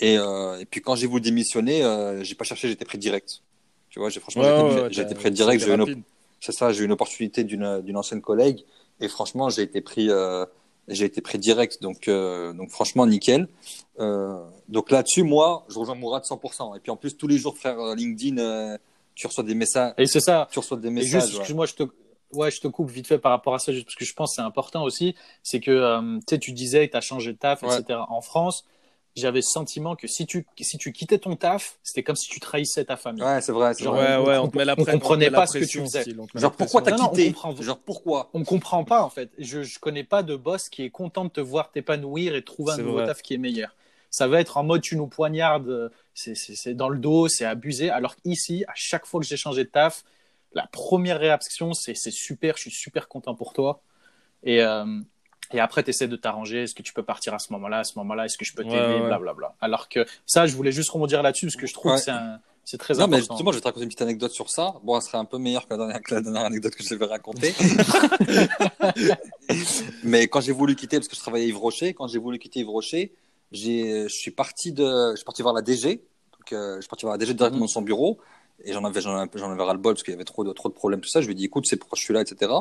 Et, euh, et puis quand j'ai voulu démissionner, euh, j'ai pas cherché, été pris direct. Tu vois, j'ai franchement, Ouais, j'ai ouais, été- ouais, j'ai t'as- été pris direct. J'ai une, c'est ça, j'ai eu une opportunité d'une d'une ancienne collègue et franchement, j'ai été pris, euh, j'ai été pris direct. Donc, euh, donc franchement, nickel. Donc là-dessus, moi, je rejoins Mourad 100%. Et puis en plus, tous les jours, frère LinkedIn, tu reçois des messages, Et c'est ça. tu reçois des Et messages. juste, excuse-moi, je te, ouais, je te coupe vite fait par rapport à ça, juste parce que je pense que c'est important aussi. C'est que, euh, tu sais, tu disais que tu as changé de taf, Ouais. etc. En France, j'avais le sentiment que si tu, si tu quittais ton taf, c'était comme si tu trahissais ta famille. Ouais, c'est vrai. c'est Genre, vrai. Ouais, ouais, on on te met la on pre- comprenait on met pas ce que tu faisais. style, on Genre, pourquoi t'as non, on quitté comprend. Genre, pourquoi? On comprend pas, en fait. Je, je connais pas de boss qui est content de te voir t'épanouir et trouver un nouveau vrai. taf qui est meilleur. Ça va être en mode tu nous poignardes, euh, c'est- c'est c'est dans le dos, c'est abusé. Alors qu'ici, à chaque fois que j'ai changé de taf, la première réaction, c'est c'est super, je suis super content pour toi. Et, euh, et après, tu essaies de t'arranger. Est-ce que tu peux partir à ce moment-là, à ce moment-là Est-ce que je peux t'aider ouais. Blablabla. Alors que ça, je voulais juste rebondir là-dessus parce que je trouve Ouais. que c'est un- c'est très Non, mais important. justement, je vais te raconter une petite anecdote sur ça. Bon, elle serait un peu meilleure que la dernière, que la dernière anecdote que je vais raconter. mais quand j'ai voulu quitter, parce que je travaillais à Yves Rocher, quand j'ai voulu quitter Yves Rocher, j'ai, je suis parti de, je suis parti voir la DG. Donc, euh, je suis parti voir la DG directement dans son bureau. Et j'en avais, j'en avais, j'en avais ras le bol parce qu'il y avait trop de, trop de problèmes, tout ça. Je lui ai dit, écoute, c'est pourquoi je suis là, etc.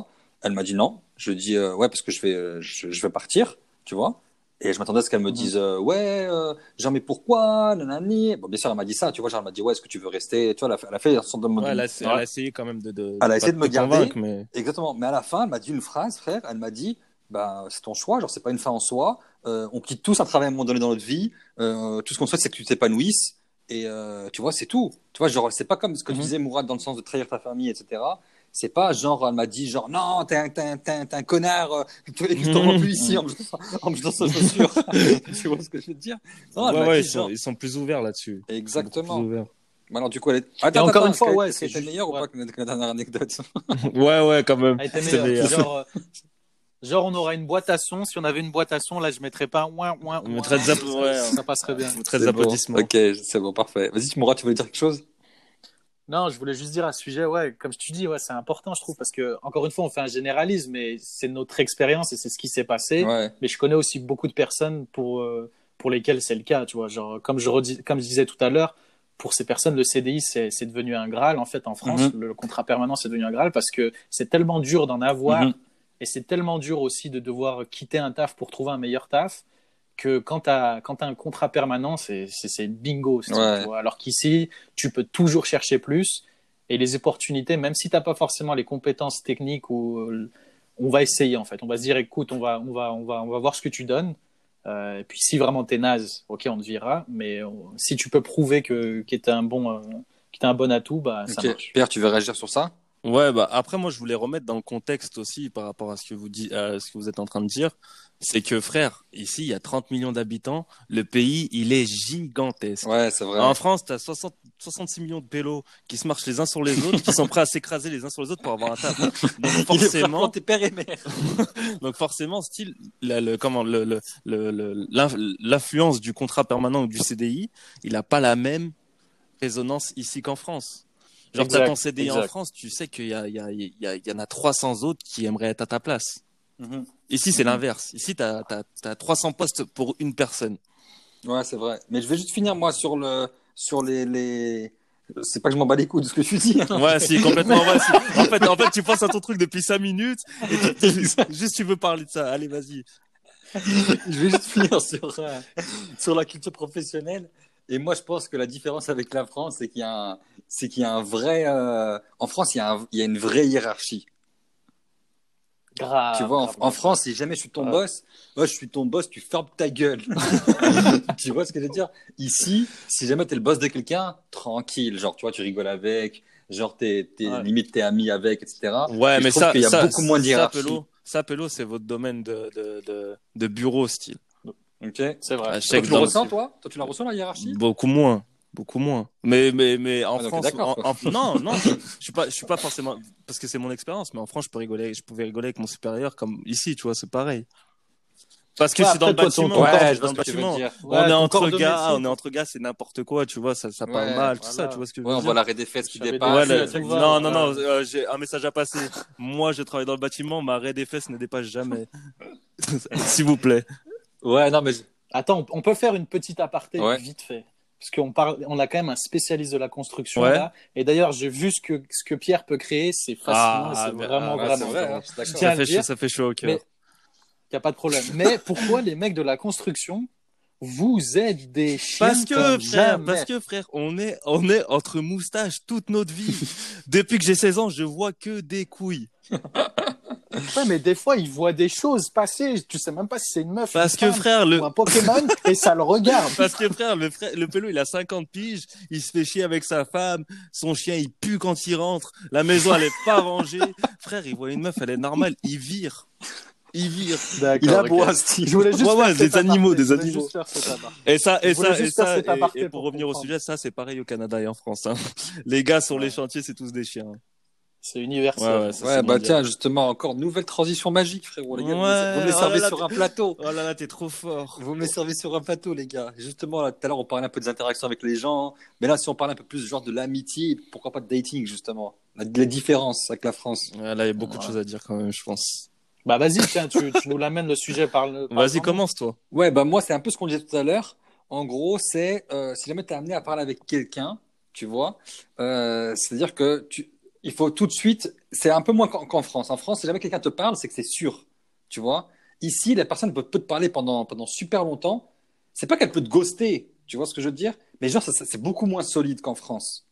Elle m'a dit non. Je lui ai dit, euh, ouais, parce que je vais, je, je vais partir, tu vois. Et je m'attendais à ce qu'elle me Mhm. dise, euh, ouais, euh, genre, mais pourquoi, nanani. Bon, bien sûr, elle m'a dit ça, tu vois. Genre, elle m'a dit, ouais, est-ce que tu veux rester? Tu vois, elle a fait, elle a fait son demande. Ouais, elle, a, elle Ouais. a essayé quand même de. de Elle a essayé de me garder. mais. Exactement. Mais à la fin, elle m'a dit une phrase, frère. Elle m'a dit, bah, c'est ton choix. Genre, c'est pas une fin en soi. Euh, on quitte tous un travail à un moment donné dans notre vie. Tout ce qu'on souhaite, c'est que tu t'épanouisses. Et euh, tu vois, c'est tout. Tu vois, genre, c'est pas comme ce que Mhm. tu disais, Mourad, dans le sens de trahir ta famille, etc. C'est pas genre, elle m'a dit, genre, non, t'es un, t'es un, t'es un, un connard, euh, tu je te rends plus ici en me jetant- sa chaussure. tu vois ce que je veux te dire? Non, ouais, ouais, dit, ils, genre, sont, ils sont plus ouverts là-dessus. Exactement. ouverts. Maintenant, du coup, elle est... Attends, encore attends, une fois, ouais, est-ce c'est qu'elle était juste- meilleure ouais. ou pas que la dernière anecdote? Ouais, ouais, quand même. Elle était meilleure. meilleur. Genre, euh, genre, on aura une boîte à son. Si on avait une boîte à son, là, je mettrais pas ouin, ouin, On ouin. mettrait des app- ouais, ça passerait bien. Mettrait des bon. applaudissements. Ok, c'est bon, parfait. Vas-y, Mourad, tu voulais dire quelque chose? Non, je voulais juste dire à ce sujet, ouais, comme tu dis, ouais, c'est important, je trouve, parce que, encore une fois, on fait un généralisme, mais c'est notre expérience et c'est ce qui s'est passé. Ouais. Mais je connais aussi beaucoup de personnes pour, euh, pour lesquelles c'est le cas, tu vois. Genre, comme je, redis, comme je disais tout à l'heure, pour ces personnes, le CDI, c'est c'est devenu un Graal. En fait, en France, Mhm. le, le contrat permanent, c'est devenu un Graal parce que c'est tellement dur d'en avoir Mhm. Et c'est tellement dur aussi de devoir quitter un taf pour trouver un meilleur taf que quand tu as, un contrat permanent, c'est bingo. Ouais. tu vois. Alors qu'ici, tu peux toujours chercher plus. Et les opportunités, même si tu n'as pas forcément les compétences techniques, ou, on va essayer en fait. On va se dire, écoute, on va, on va, on va, on va voir ce que tu donnes. Euh, et puis si vraiment t'es naze, ok, on te vira. Mais euh, si tu peux prouver que que t'es un bon, euh, que t'es un bon atout, bah ça marche. Pierre, tu veux réagir sur ça? Ouais, bah après moi je voulais remettre dans le contexte aussi par rapport à ce que vous à ce que vous êtes en train de dire, c'est que frère, ici il y a 30 millions d'habitants, le pays il est gigantesque. Ouais, c'est vrai. En France, t'as 60, 66 millions de pélos qui se marchent les uns sur les autres, qui sont prêts à s'écraser les uns sur les autres pour avoir un taf. Donc forcément, tes pères et mères. donc forcément, style, la- le, comment, le, le, le- le- l'inf- l'influence du contrat permanent ou du CDI, il a pas la même résonance ici qu'en France. Genre, t'as ton CDI en. France, tu sais qu'il y a, il y a, il y a, il y en a 300 autres qui aimeraient être à ta place. Mhm. Ici, c'est l'inverse. Ici, t'as, t'as, t'as 300 postes pour une personne. Ouais, c'est vrai. Mais je vais juste finir, moi, sur, le, sur les. les... C'est pas que je m'en bats les couilles de ce que tu dis. hein. Ouais, si, complètement. Ouais, si. En fait, en fait, tu penses à ton truc depuis 5 minutes et tu, juste tu veux parler de ça. Allez, vas-y. je vais juste finir sur, euh, sur la culture professionnelle. Et moi, je pense que la différence avec la France, c'est qu'il y a un, c'est qu'il y a un vrai. euh, En France, il y, a un- il y a une vraie hiérarchie. Grave. tu vois, en, grave, en grave. France, si jamais je suis ton Ouais. boss, moi, je suis ton boss, tu fermes ta gueule. tu vois ce que je veux dire? Ici, si jamais t'es le boss de quelqu'un, tranquille. Genre, tu vois, tu rigoles avec. Genre, t'es, t'es, Ouais. limite, t'es ami avec, etc. Ouais, Et je mais trouve ça, qu'il y a ça, beaucoup moins de ça, hiérarchie. Pélo, ça, Pélo, c'est votre domaine de, de, de, de bureau, style. Ok. C'est vrai. Ah, Toi, tu le ressens, toi? Toi, tu la ressens, la hiérarchie? Beaucoup moins. Beaucoup moins. Mais, mais, mais en Ah, France, en- en- non, non, je, je suis pas, je suis pas forcément, parce que c'est mon expérience, mais en France, je peux rigoler, je pouvais rigoler avec mon supérieur comme ici, tu vois, c'est pareil. Parce que Ouais, suis dans le bâtiment, ouais, dans le. Ouais, on est entre gars, on est entre gars, c'est n'importe quoi, tu vois, ça, ça parle Ouais, mal, tout voilà. ça, tu vois ce que je veux on dire. voit l'arrêt des fesses qui dépasse. Non, non, non, euh, j'ai un message à passer. Moi, je travaille dans le bâtiment, ma raie des fesses ne dépasse jamais. S'il vous plaît. Ouais, non, mais Attends, on peut faire une petite aparté Ouais. vite fait. Parce qu'on parle, on a quand même un spécialiste de la construction Ouais. là. Et d'ailleurs, j'ai vu ce que, ce que Pierre peut créer, c'est fascinant, Ah, et c'est mais- vraiment, vraiment. c'est vrai, hein, Ça fait, chaud, ça fait chaud au cœur. Mais- n'y a pas de problème. Mais pourquoi les mecs de la construction, vous êtes des chiens Parce que, comme frère, jamais? parce que, frère, on est, on est entre moustaches toute notre vie. Depuis que j'ai 16 ans, je vois que des couilles. Ouais, mais des fois, ils voient des choses passer. Tu sais même pas si c'est une meuf, Parce une que, femme frère, le, ou un Pokémon, et ça le regarde. parce que, frère, le frère, le pélo, il a 50 piges, il se fait chier avec sa femme, son chien, il pue quand il rentre, la maison, elle est pas rangée. Frère, il voit une meuf, elle est normale, il vire. Il vire. Il a ok. beau un style. Je voulais juste Ouais, des animaux, des animaux. Et ça, et ça, et ça, et- et, pour pour revenir au sujet, ça, c'est pareil au Canada et en France, hein. Les gars sur les chantiers, c'est tous des chiens. C'est universel. Ouais, ouais, ça, Ouais, c'est bah mondial. tiens, justement, encore nouvelle transition magique, frérot, les gars. Vous me- Ouais, vous me les oh servez là là, sur un t'es- plateau. Oh là là, t'es trop fort. Vous me les servez sur un plateau, les gars. Justement, là, tout à l'heure, on parlait un peu des interactions avec les gens. Mais là, si on parle un peu plus genre de l'amitié, pourquoi pas de dating, justement La- Les différences avec la France. Ouais, là, il y a beaucoup de choses à dire quand même, je pense. Bah vas-y, tiens, tu, tu nous l'amènes le sujet par le. Vas-y, commence, toi. Ouais, bah moi, c'est un peu ce qu'on disait tout à l'heure. En gros, c'est euh, si jamais tu es amené à parler avec quelqu'un, tu vois, euh, c'est-à-dire que tu, il faut tout de suite, c'est un peu moins qu'en France. En France, si jamais quelqu'un te parle, c'est que c'est sûr, tu vois. Ici, la personne peut, peut te parler pendant, pendant super longtemps. C'est pas qu'elle peut te ghoster, tu vois ce que je veux dire, mais genre, c'est beaucoup moins solide qu'en France.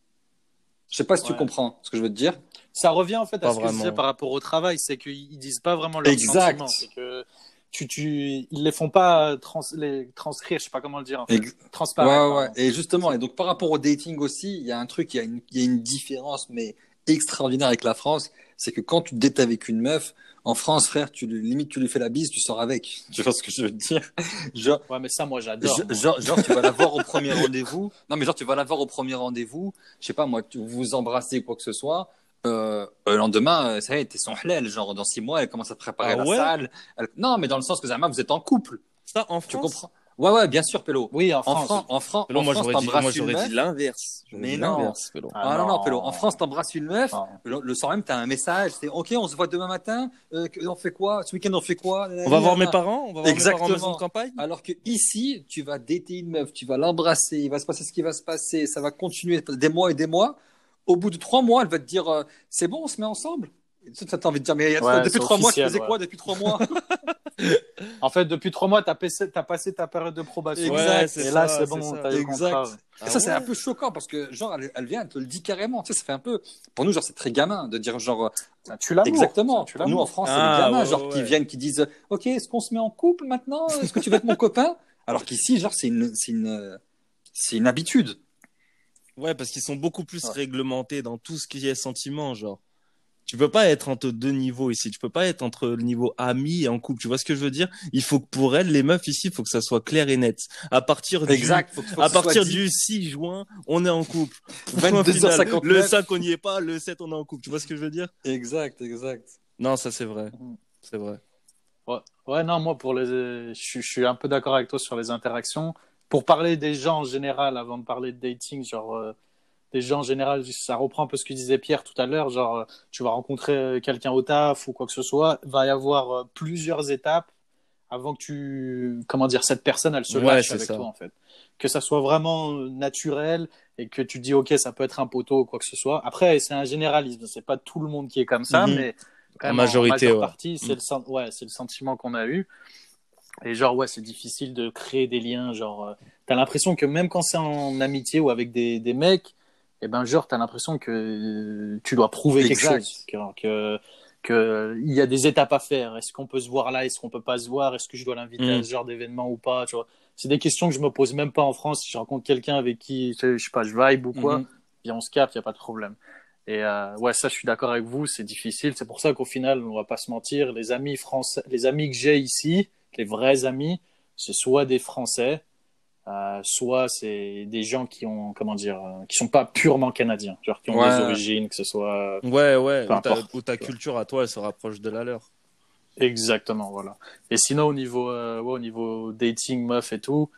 Je sais pas si tu comprends ce que je veux te dire. Ça revient en fait Pas à ce que je vraiment. disais par rapport au travail, c'est qu'ils disent pas vraiment leurs Exact. sentiments. C'est que tu, tu, ils les font pas trans, les transcrire, je sais pas comment le dire. En fait. Ouais, ouais. pardon. Et justement, et donc par rapport au dating aussi, il y a un truc, il y a une, il y a une différence, mais extraordinaire avec la France, c'est que quand tu dates avec une meuf, en France, frère, tu lui, limite, tu lui fais la bise, tu sors avec. Tu vois ce que je veux dire? Genre, Ouais, mais ça, moi, j'adore. genre, genre, tu vas la voir au premier rendez-vous. Non, mais genre, tu vas la voir au premier rendez-vous. Je sais pas, moi, tu vous vous embrassez, quoi que ce soit. Euh, le lendemain, euh, ça y est, t'es son halal. Genre, dans six mois, elle commence à te préparer Ah la ouais? salle. Elle- Non, mais dans le sens que, Zama, vous êtes en couple. Ça, en France? Tu comprends? Ouais, ouais, bien sûr, Pélo. Oui, en En France. France, en France, Pélo, en moi, France, t'embrasses une j'aurais meuf. dit l'inverse. Mais non. l'inverse, Pélo. Ah, non, non, Pélo. En France, t'embrasses une meuf. Ah. Le, le soir même, t'as un message. C'est OK, on se voit demain matin. Euh, on fait quoi? Ce week-end, on fait quoi? On va voir mes parents, on va voir mes Exactement. parents en maison de campagne? Alors que ici, tu vas dater une meuf, tu vas l'embrasser, il va se passer ce qui va se passer, ça va continuer des mois et des mois. Au bout de trois mois, elle va te dire euh, c'est bon, on se met ensemble? Et toi, t'as envie de dire mais Ouais, depuis trois mois, tu faisais ouais. quoi depuis trois mois? En fait, depuis trois mois, t'as passé, as passé ta période de probation. Exact. c'est Et là, c'est bon, ça. t'as le Exact. contrat. ouais. Et ça, c'est un peu choquant parce que, genre, elle, elle vient, elle te le dit carrément. Tu sais, ça fait un peu. Pour nous, genre, c'est très gamin de dire, genre. Ça tue l'amour. Exactement. Nous, en France, Ah, c'est les gamins, ouais, genre, ouais, qui viennent, qui disent Ok, est-ce qu'on se met en couple maintenant? Est-ce que tu veux être mon copain? Alors qu'ici, genre, c'est une, c'est une, c'est une habitude. Ouais, parce qu'ils sont beaucoup plus Ouais. réglementés dans tout ce qui est sentiment, genre. Tu peux pas être entre deux niveaux ici. Tu peux pas être entre le niveau ami et en couple. Tu vois ce que je veux dire? Il faut que pour elles, les meufs ici, il faut que ça soit clair et net. À partir du, Exact. Faut que- faut que à partir du 6 juin, on est en couple. 22h59. Le 5, on n'y est pas. Le 7, on est en couple. Tu vois ce que je veux dire? Exact, exact. Non, ça c'est vrai. Mhm. C'est vrai. Ouais. ouais, non, moi, pour les... je, suis- je suis un peu d'accord avec toi sur les interactions. Pour parler des gens en général, avant de parler de dating, genre, euh, des gens en général, ça reprend un peu ce que disait Pierre tout à l'heure, genre, tu vas rencontrer euh, quelqu'un au taf ou quoi que ce soit, va y avoir euh, plusieurs étapes avant que tu, comment dire, cette personne, elle se Ouais, lâche avec ça. toi, en fait. Que ça soit vraiment euh, naturel et que tu dis, ok, ça peut être un poteau ou quoi que ce soit. Après, c'est un généralisme, c'est pas tout le monde qui est comme ça, Mhm. mais quand En même, majorité, majeure ouais. partie, c'est le, sen- ouais, c'est le sentiment qu'on a eu. Et genre, ouais, c'est difficile de créer des liens. Genre, euh, t'as l'impression que même quand c'est en amitié ou avec des, des mecs, et ben, genre, t'as l'impression que tu dois prouver Exact. quelque chose. Que, que, que il y a des étapes à faire. Est-ce qu'on peut se voir là? Est-ce qu'on peut pas se voir? Est-ce que je dois l'inviter à ce genre d'événement ou pas? Tu vois, c'est des questions que je me pose même pas en France. Si je rencontre quelqu'un avec qui, je sais pas, je vibe ou quoi, puis on se capte, il y a pas de problème. Et euh, ouais, ça, je suis d'accord avec vous, c'est difficile. C'est pour ça qu'au final, on va pas se mentir, les amis français, les amis que j'ai ici, les vrais amis, c'est soit des Français, euh, soit c'est des gens qui ont, comment dire, euh, qui sont pas purement canadiens, genre qui ont Ouais. des origines, que ce soit Ouais, ouais. Où ta, culture à toi, elle se rapproche de la leur. exactement, voilà. Et sinon, au niveau, euh, ouais, au niveau dating, meuf et tout,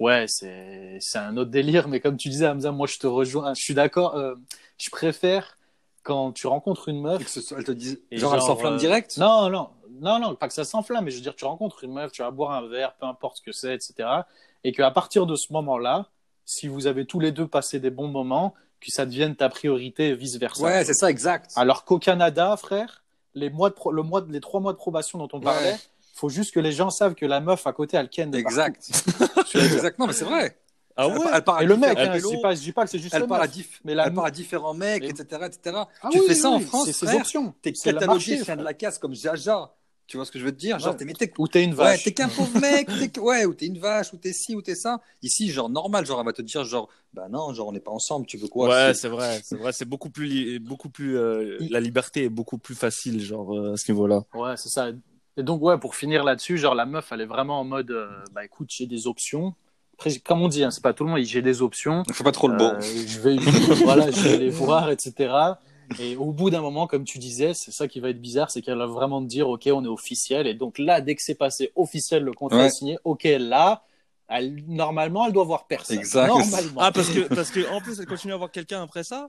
ouais, c'est c'est un autre délire. Mais comme tu disais, Hamza, moi, je te rejoins. Je suis d'accord. euh, je préfère quand tu rencontres une meuf Et que ce soit- elle te dit, genre, elle s'enflamme euh, direct? Non, non, non, non, pas que ça s'enflamme, mais je veux dire, tu rencontres une meuf, tu vas boire un verre, peu importe ce que c'est, etc. Et qu'à partir de ce moment-là, si vous avez tous les deux passé des bons moments, que ça devienne ta priorité et vice-versa. Ouais, c'est ça, exact. Alors qu'au Canada, frère, les, mois de pro- le mois de- les trois mois de probation dont on Ouais. parlait, faut juste que les gens savent que la meuf à côté, elle ken Exact. exact. Non, mais c'est vrai. Ah Elle- ouais elle part à Et le différents mec, hein, je dis pas, je dis pas que c'est juste elle le part à, meuf. diff- Mais la elle part à différents mecs, Mais- etc., etc. Ah tu oui, fais ça oui, en oui, France, c'est ses options. T'es catalogué chien de la casse comme Jaja. Tu vois ce que je veux te dire? Genre, Ouais. t'es, Ou t'es une Ouais, vache. t'es qu'un pauvre mec, t'es ouais, ou t'es une vache, ou t'es ci, ou t'es ça. Ici, genre normal, genre elle va te dire genre, bah non, genre on n'est pas ensemble, tu veux quoi? Ouais, c'est- vrai, c'est vrai, c'est beaucoup plus, li- beaucoup plus, euh, la liberté est beaucoup plus facile, genre euh, à ce niveau-là. Ouais, c'est ça. Et donc, ouais, pour finir là-dessus, genre, la meuf, elle est vraiment en mode, euh, bah écoute, j'ai des options. Après, comme on dit, hein, c'est pas tout le monde, j'ai des options. Fais pas trop le beau. Euh, je vais, voilà, je vais les voir, etc. Et au bout d'un moment, comme tu disais, c'est ça qui va être bizarre, c'est qu'elle va vraiment te dire, ok, on est officiel. Et donc là, dès que c'est passé officiel, le contrat Ouais. est signé, ok, là, elle, normalement, elle doit voir personne. Exact. Normalement. Ah, parce que, parce que, en plus, elle continue à voir quelqu'un après ça?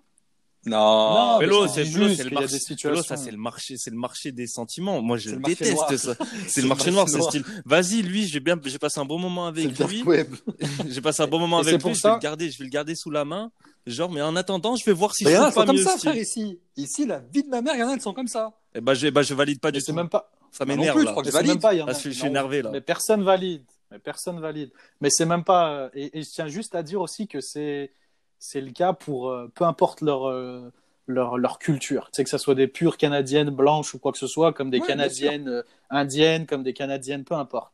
Non. Non, mais c'est le marché. ça, c'est le marché, c'est le marché des sentiments. Moi, je C'est le marché déteste noir. ça. C'est le marché noir, c'est style. Vas-y, lui, j'ai bien, j'ai passé un bon moment le avec lui. J'ai passé un bon moment Et avec pour lui. Je ça- vais le garder, je vais le garder sous la main. Genre, mais en attendant, je vais voir si Mais je trouve pas comme mieux ça, frère, ici. Ici, la vie de ma mère, il y en a, elles sont comme ça. Eh ben, je, ben, je valide pas Et du tout. même pas, Ça m'énerve, je crois que Mais je c'est même valide. pas, Ah, je suis- je suis non, énervé, là. Mais personne valide. Mais personne valide. Mais c'est même pas. euh, Et, et je tiens juste à dire aussi que c'est c'est le cas pour euh, peu importe leur euh, leur leur culture. Tu sais que ça soit des pures canadiennes blanches ou quoi que ce soit, comme des Ouais, canadiennes indiennes, comme des canadiennes, peu importe.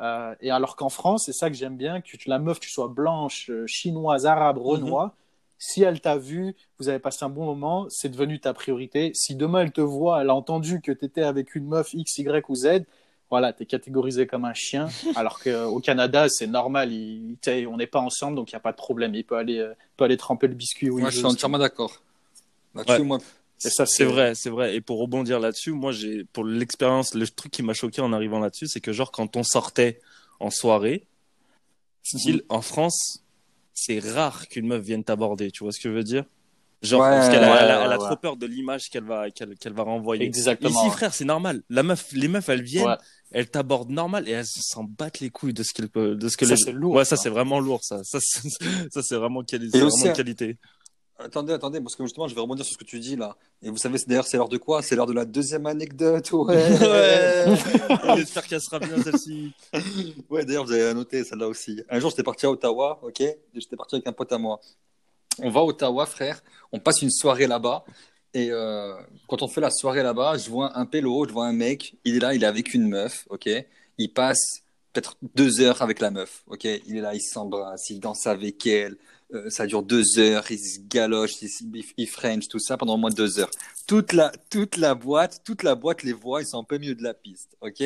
Euh, et alors qu'en France, c'est ça que j'aime bien, que tu, la meuf, tu sois blanche, chinoise, arabe, renois. Si elle t'a vu, vous avez passé un bon moment, c'est devenu ta priorité. Si demain elle te voit, elle a entendu que tu étais avec une meuf X, Y ou Z, voilà, tu es catégorisé comme un chien. Alors qu'au Canada, c'est normal, il, on n'est pas ensemble, donc il n'y a pas de problème. Il peut aller, euh, peut aller tremper le biscuit où Moi, je suis entièrement d'accord. Là-dessus, Ouais. moi, Et ça, C'est vrai, c'est vrai. Et pour rebondir là-dessus, moi, j'ai, pour l'expérience, le truc qui m'a choqué en arrivant là-dessus, c'est que genre, quand on sortait en soirée, style, en France, c'est rare qu'une meuf vienne t'aborder. Tu vois ce que je veux dire? Genre, Ouais, parce qu'elle a, ouais, elle a- elle a ouais. trop peur de l'image qu'elle va, qu'elle, qu'elle va renvoyer. Exactement. Ici, frère, c'est normal. La meuf, les meufs, elles viennent, elles t'abordent normal et elles s'en battent les couilles de ce qu'elles peuvent, de ce que Ça, les... c'est lourd, Ouais, ça, c'est vraiment lourd, ça. Ça, c'est, ça, c'est vraiment, quali- c'est vraiment qualité. Attendez, attendez, parce que justement, je vais rebondir sur ce que tu dis là. Et vous savez, d'ailleurs, c'est l'heure de quoi? C'est l'heure de la deuxième anecdote. Ouais. Ouais. J'espère qu'elle sera bien celle-ci. Ouais, d'ailleurs, vous avez noté celle-là aussi. Un jour, j'étais parti à Ottawa, ok? J'étais parti avec un pote à moi. On va à Ottawa, frère. On passe une soirée là-bas. Et euh, quand on fait la soirée là-bas, je vois un pélo, je vois un mec. Il est là, il est avec une meuf, ok? Il passe peut-être deux heures avec la meuf, ok? Il est là, il s'embrasse, il danse avec elle. Euh, ça dure deux heures, il se galoche, il, il, il French, tout ça pendant au moins deux heures. Toute la, toute la boîte, toute la boîte les voit, ils sont un peu milieu de la piste, ok?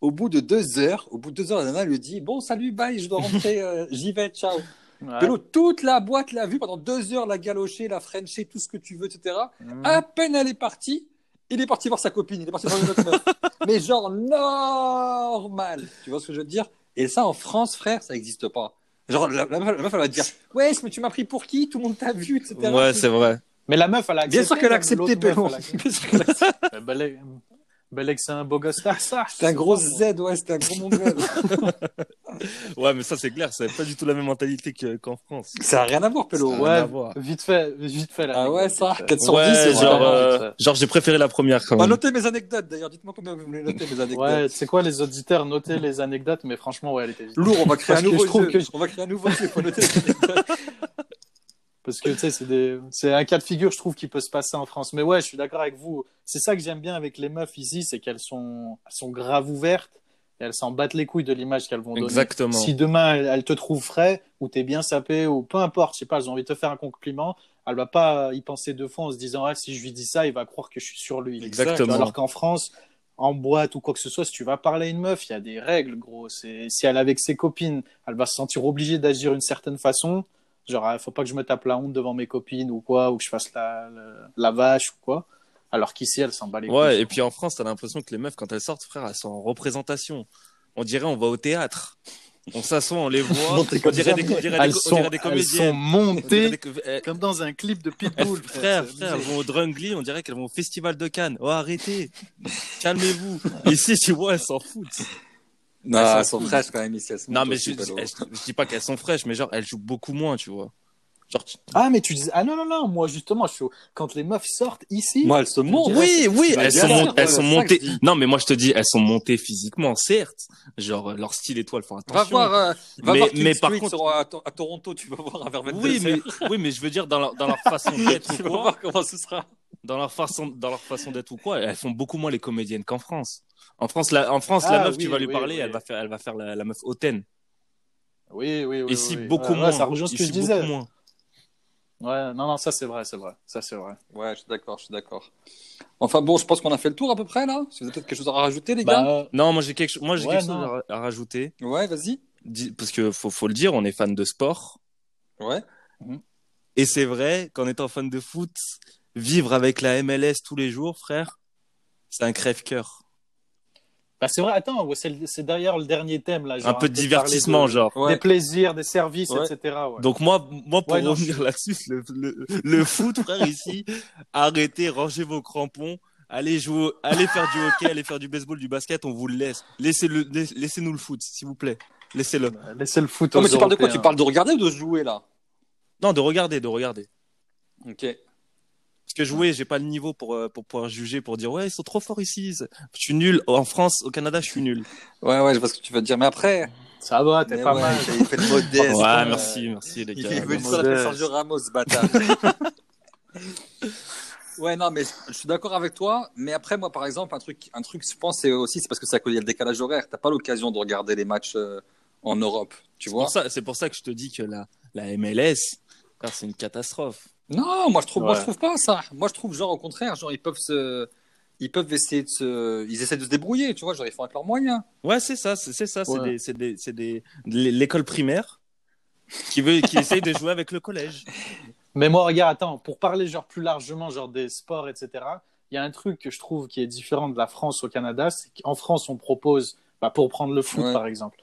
Au bout de deux heures, au bout de deux heures, la nana lui dit Bon, salut, bye, je dois rentrer, euh, j'y vais, ciao. Ouais. Toute la boîte l'a vu pendant deux heures, la galocher, la frencher, tout ce que tu veux, etc. Mhm. À peine elle est partie, il est parti voir sa copine, il est parti voir une autre meuf. Mais genre normal, tu vois ce que je veux dire? Et ça, en France, frère, ça n'existe pas. Genre, la, la meuf, la meuf, elle va te dire Ouais, mais tu m'as pris pour qui? Tout le monde t'a vu, etc. Ouais, c'est vrai. Mais la meuf, elle a accepté. Bien sûr qu'elle a accepté, Pélo. Bien sûr qu'elle a accepté. Euh, Balek, c'est un beau gosse là, ça. C'était un gros Z, ouais, c'était un gros mongol. Ouais, mais ça, c'est clair, c'est pas du tout la même mentalité que- qu'en France. ça n'a rien à voir, Pélo. A Ouais, à voir. vite fait, vite fait. la Ah ouais, ça, vite fait. 4 sur 10, Ouais, c'est genre, euh, genre j'ai préféré la première quand Bah, même. notez mes anecdotes d'ailleurs, dites-moi combien vous voulez noter mes anecdotes. Ouais, c'est quoi les auditeurs Notez les anecdotes, mais franchement, ouais, elle était vite. Lourd, on va créer Parce un nouveau jeu. que- On va créer un nouveau jeu, il faut noter les anecdotes. Parce que tu sais, c'est des... un cas de figure, je trouve, qui peut se passer en France. Mais ouais, je suis d'accord avec vous. C'est ça que j'aime bien avec les meufs ici, c'est qu'elles sont, elles sont grave ouvertes et elles s'en battent les couilles de l'image qu'elles vont donner. Exactement. Si demain elles, elles te trouvent frais ou t'es bien sapé ou peu importe, je sais pas, elles ont envie de te faire un compliment, elle va pas y penser deux fois en se disant ah si je lui dis ça, il va croire que je suis sur lui. Exactement. Alors qu'en France, en boîte ou quoi que ce soit, si tu vas parler à une meuf, il y a des règles, gros. Si elle est avec ses copines, elle va se sentir obligée d'agir d'une certaine façon. Genre, il faut pas que je me tape la honte devant mes copines ou quoi, ou que je fasse la, la, la vache ou quoi. Alors qu'ici, elle s'en bat les couilles. Ouais, et puis en France, t'as l'impression que les meufs, quand elles sortent, frère, elles sont en représentation. On dirait on va au théâtre. On s'assoit, on les voit. On dirait des, jamais. on dirait elles, des, on sont, dirait des elles sont comédiennes. Montées des eh, comme dans un clip de elles- Pitbull. frère, frère, elles vont au Drungly, on dirait qu'elles vont au Festival de Cannes. Oh, arrêtez. Calmez-vous. Ici, tu vois, elles s'en foutent. Non, Elles elles sont sont fraîches quand même ici. elles se Non, mais je, Pélo. je, je dis pas qu'elles sont fraîches, mais genre, elles jouent beaucoup moins, tu vois. Genre, tu- Ah, mais tu disais, ah non, non, non, moi justement, je suis au- quand les meufs sortent ici, Moi, elles se montent. Oui, oui, Bah, elles sont, elles sont montées. dis. Non, mais moi je te dis, elles sont montées physiquement, certes. Genre leur style et tout, elles font Va attention. voir, euh, va Mais- voir mais par contre- contre... à, To- à Toronto, tu vas voir un Vervet oui, mais oui, mais je veux dire dans leur, dans leur façon d'être tu vas voir comment ce sera. Dans leur façon, dans leur façon d'être ou quoi, elles font beaucoup moins les comédiennes qu'en France. En France, la, en France, Ah, la meuf, oui, tu vas lui oui, parler, oui. elle va faire, elle va faire la, la meuf hautaine. oui, oui, oui. Ici, beaucoup moins. ouais, ça rejoint ce que je disais. moins. Ouais, non, non, ça c'est vrai, c'est vrai, ça c'est vrai. Ouais, je suis d'accord, je suis d'accord. Enfin bon, je pense qu'on a fait le tour à peu près là. Si vous avez peut-être quelque chose à rajouter, les gars. Bah, Non, moi j'ai quelque, chose- moi j'ai Ouais, quelque chose non. à, ra- à rajouter, Ouais, vas-y. Parce que faut, faut le dire, on est fan de sport. Ouais. Et c'est vrai qu'en étant fan de foot, vivre avec la MLS tous les jours, frère, c'est un crève-cœur. bah, c'est vrai, attends, c'est derrière le dernier thème là. genre, Un peu de divertissement, de- genre. Ouais. Des plaisirs, des services, Ouais. etc. ouais. Donc moi, moi pour revenir là-dessus, le, le, le foot, frère, ici, arrêtez, rangez vos crampons, allez jouer, allez faire du hockey, allez faire du baseball, du basket, on vous le laisse. Laissez-le, laisse- laissez-nous le foot, s'il vous plaît. Laissez-le. Laissez le foot Non, aux mais tu parles de quoi? Tu parles de regarder ou de jouer là? Non, de regarder, de regarder. Ok. Parce que jouer, j'ai pas le niveau pour, euh, pour pouvoir juger, pour dire, ouais, ils sont trop forts ici. Je suis nul. En France, au Canada, je suis nul. Ouais, ouais, je vois ce que tu veux dire. Mais après, Ça va, t'es pas ouais, mal. il fait le modeste. Ouais, euh, merci, merci, les Il gars. le fois la modeste. Sergio Ramos, ce bâtard. ouais, non, mais je suis d'accord avec toi. Mais après, moi, par exemple, un truc, un truc, je pense, c'est aussi, c'est parce que ça il y a le décalage horaire. T'as pas l'occasion de regarder les matchs euh, en Europe, tu C'est vois. pour ça, c'est pour ça que je te dis que la, la MLS, c'est une catastrophe. Non, moi je trouve, moi je trouve pas ça. Moi je trouve genre au contraire, genre ils peuvent se, ils peuvent essayer de se, ils essaient de se débrouiller, tu vois, genre ils font avec leurs moyens. Ouais, c'est ça, c'est ça, c'est des, c'est des, c'est des, l'école primaire qui veut, qui essaye de jouer avec le collège. Mais moi, regarde, attends, pour parler genre plus largement genre des sports, etc. Il y a un truc que je trouve qui est différent de la France au Canada, c'est qu'en France, on propose, bah, pour prendre le foot Ouais. par exemple,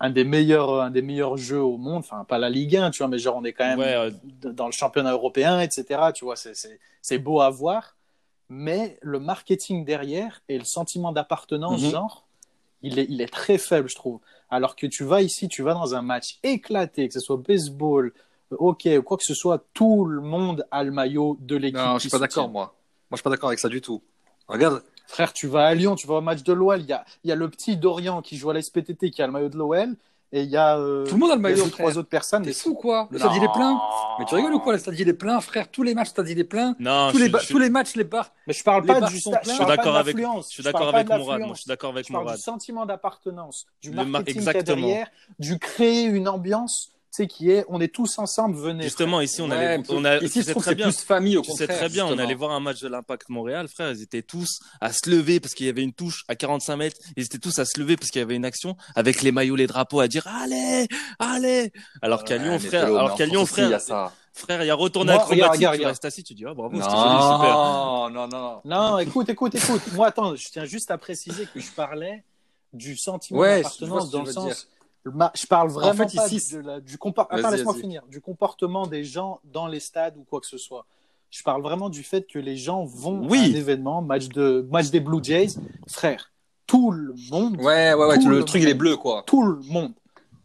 un des meilleurs, un des meilleurs jeux au monde. Enfin, pas la Ligue 1, tu vois, mais genre on est quand même Ouais, euh, dans le championnat européen, etc. Tu vois, c'est- c'est c'est beau à voir, mais le marketing derrière et le sentiment d'appartenance, Mhm. genre, il est, il est très faible, je trouve. Alors que tu vas ici, tu vas dans un match éclaté, que ce soit baseball, ok, quoi que ce soit, tout le monde a le maillot de l'équipe. Non, je suis pas d'accord, moi. Moi, je suis pas d'accord avec ça du tout. Regarde, Frère, tu vas à Lyon, tu vas au match de l'OL, il y a, il y a le petit Dorian qui joue à la SPTT qui a le maillot de l'OL, et il y a, euh, tout le monde a le il y a maillot, frère. trois autres personnes. T'es mais- fou, quoi Le stade, il est plein. Mais tu rigoles ou quoi Le stade, il est plein, frère? Tous les matchs, le stade, il est plein. Non, tous, je, les je- tous les matchs, les bars. Mais je parle pas du stade, je suis d'accord de avec- je suis parle d'accord avec Mourad. Moi, je suis d'accord avec Je parle Mourad. du sentiment d'appartenance, du marketing qu'il y a derrière, du créer une ambiance, tu sais, qui est, on est tous ensemble, venez. Justement, ici, on Ouais, allait, mais on a, Ici, je sais trouve que très c'est bien. plus famille, au Tu sais contraire. très bien, on allait voir un match de l'Impact Montréal, frère, ils étaient tous à se lever parce qu'il y avait une touche à 45 mètres, ils étaient tous à se lever parce qu'il y avait une action avec les maillots, les drapeaux à dire allez, allez. Alors qu'à Ouais, Lyon, mais frère, alors qu'à Lyon, aussi, il y a frère, ça. frère, il y a retourné Moi, acrobatique, regarde, regarde, tu regarde. restes assis, tu dis, ah, bravo, c'était joli, super. Non, non, non. Non, écoute, écoute, écoute. Moi, attends, je tiens juste à préciser que je parlais du sentiment Ouais, d'appartenance dans le sens. Je parle vraiment fait, pas ici, de la- du compor- Attends, Vas-y, laisse-moi vas-y. finir. Du comportement des gens dans les stades ou quoi que ce soit. Je parle vraiment du fait que les gens vont Oui. à un événement, match de match des Blue Jays, frère. Tout le monde, Ouais, ouais, ouais. Tout Le le truc, il est bleu, quoi. tout le monde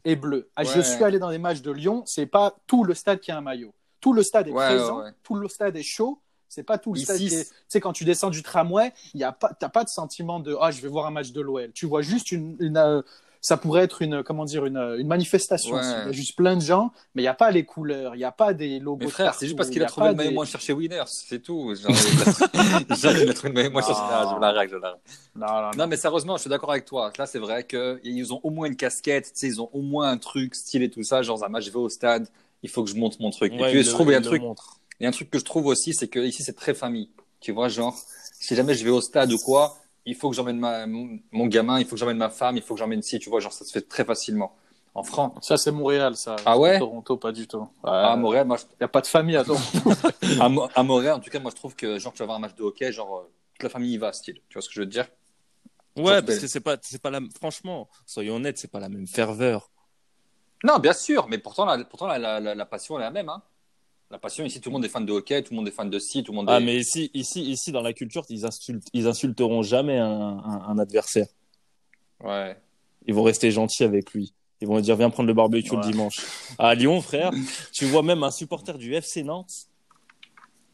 est bleu. Ah, Je suis allé dans des matchs de Lyon, c'est pas tout le stade qui a un maillot. Tout le stade est Ouais, présent, ouais, ouais. tout le stade est chaud. C'est pas tout le stade qui est. Tu sais, quand tu descends du tramway, il y a pas, t'as pas de sentiment de ah je vais voir un match de l'OL. Tu vois juste une, une, euh, ça pourrait être une comment dire une, une manifestation. Ouais. Il y a juste plein de gens, mais il y a pas les couleurs, il y a pas des logos. Mais frère, c'est juste parce il qu'il y a trouvé pas le maillot des- moins cher chez Winners, c'est tout. Genre, il a- a trouvé le maillot moins cher. Non. Je la règle, je la règle. Non, non, non. Non, mais sérieusement, je suis d'accord avec toi. Là, c'est vrai qu'ils ont au moins une casquette, ils ont au moins un truc stylé, tout ça. Genre, un match, je vais au stade, il faut que je monte mon truc. Ouais, et puis, il je trouve, il y a un truc, il y a un truc que je trouve aussi, c'est que ici, c'est très famille. Tu vois, genre, si jamais je vais au stade ou quoi, il faut que j'emmène ma, mon mon gamin, il faut que j'emmène ma femme, il faut que j'emmène si, tu vois, genre, ça se fait très facilement. En France. Ça c'est Montréal, ça. Ah ouais? Toronto, pas du tout. À Il Montréal, moi, je- y a pas de famille à Toronto. à, Mo- à Montréal, en tout cas, moi, je trouve que, genre, tu vas voir un match de hockey, genre, euh, toute la famille y va, style. Tu vois ce que je veux te dire? Ouais, Genre, parce que c'est pas, c'est pas la, franchement, soyons honnêtes, c'est pas la même ferveur. Non, bien sûr, mais pourtant, la, pourtant la, la, la, la passion elle est la même. Hein. La passion, ici, tout le monde est fan de hockey, tout le monde est fan de ci, tout le monde Ah, est... mais ici, ici, ici, dans la culture, ils insultent, ils insulteront jamais un, un, un adversaire. Ouais. Ils vont rester gentils avec lui. Ils vont lui dire, viens prendre le barbecue Ouais. le dimanche. À Lyon, frère, tu vois même un supporter du FC Nantes,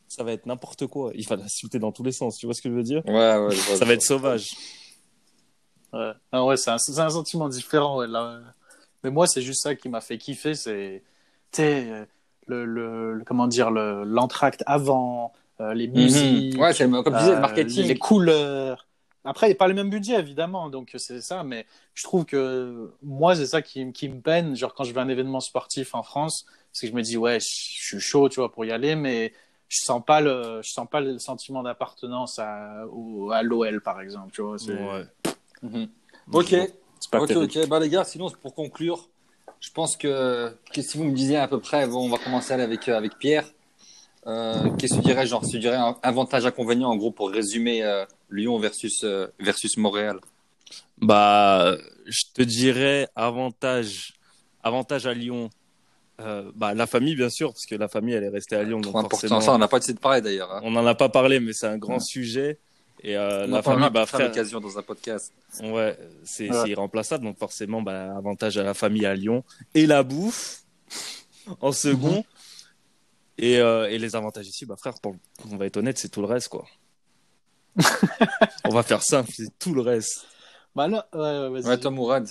ça va être n'importe quoi. Il va l'insulter dans tous les sens. Tu vois ce que je veux dire? Ouais, ouais, je vois, Ça va être sauvage. Ouais, ah ouais c'est un, sentiment différent. ouais, là. Mais moi, c'est juste ça qui m'a fait kiffer. C'est, sais, le, comment dire, le, l'entracte avant, euh, les musiques, Mhm. Ouais, c'est comme tu disais, euh, le marketing. les couleurs. Après, il n'y a pas le même budget, évidemment, donc c'est ça. Mais je trouve que moi, c'est ça qui, qui me peine. Genre, quand je vais à un événement sportif en France, parce que je me dis, ouais, je je suis chaud, tu vois, pour y aller, mais je sens pas le, je sens pas le sentiment d'appartenance à, au- à l'OL, par exemple, tu vois. C'est, Ouais. Mhm. Ok, c'est pas ok, terrible. ok. Bah, les gars, sinon, pour conclure, je pense que, que si vous me disiez à peu près, bon, on va commencer avec, euh, avec Pierre. Euh, Qu'est-ce que tu dirais, genre, tu dirais un avantage, inconvénient, en gros, pour résumer euh, Lyon versus, euh, versus Montréal? Bah, je te dirais avantage, avantage à Lyon. Bah, la famille, bien sûr, parce que la famille, elle est restée à Lyon. Donc important. forcément, Ça, on n'a pas de parler d'ailleurs. Hein. on n'en a pas parlé, mais c'est un grand Ouais. sujet. Et euh, la famille, bah, frère, l'occasion dans un podcast. ouais, c'est Ouais. c'est irremplaçable. Donc forcément, bah, avantage à la famille à Lyon. Et la bouffe, en second. Mhm. Et, euh, et les avantages ici, bah, frère, pour- on va être honnête, c'est tout le reste, quoi. on va faire simple, c'est tout le reste. Bah là, ouais, ouais, vas-y. Ouais, toi, Mourad.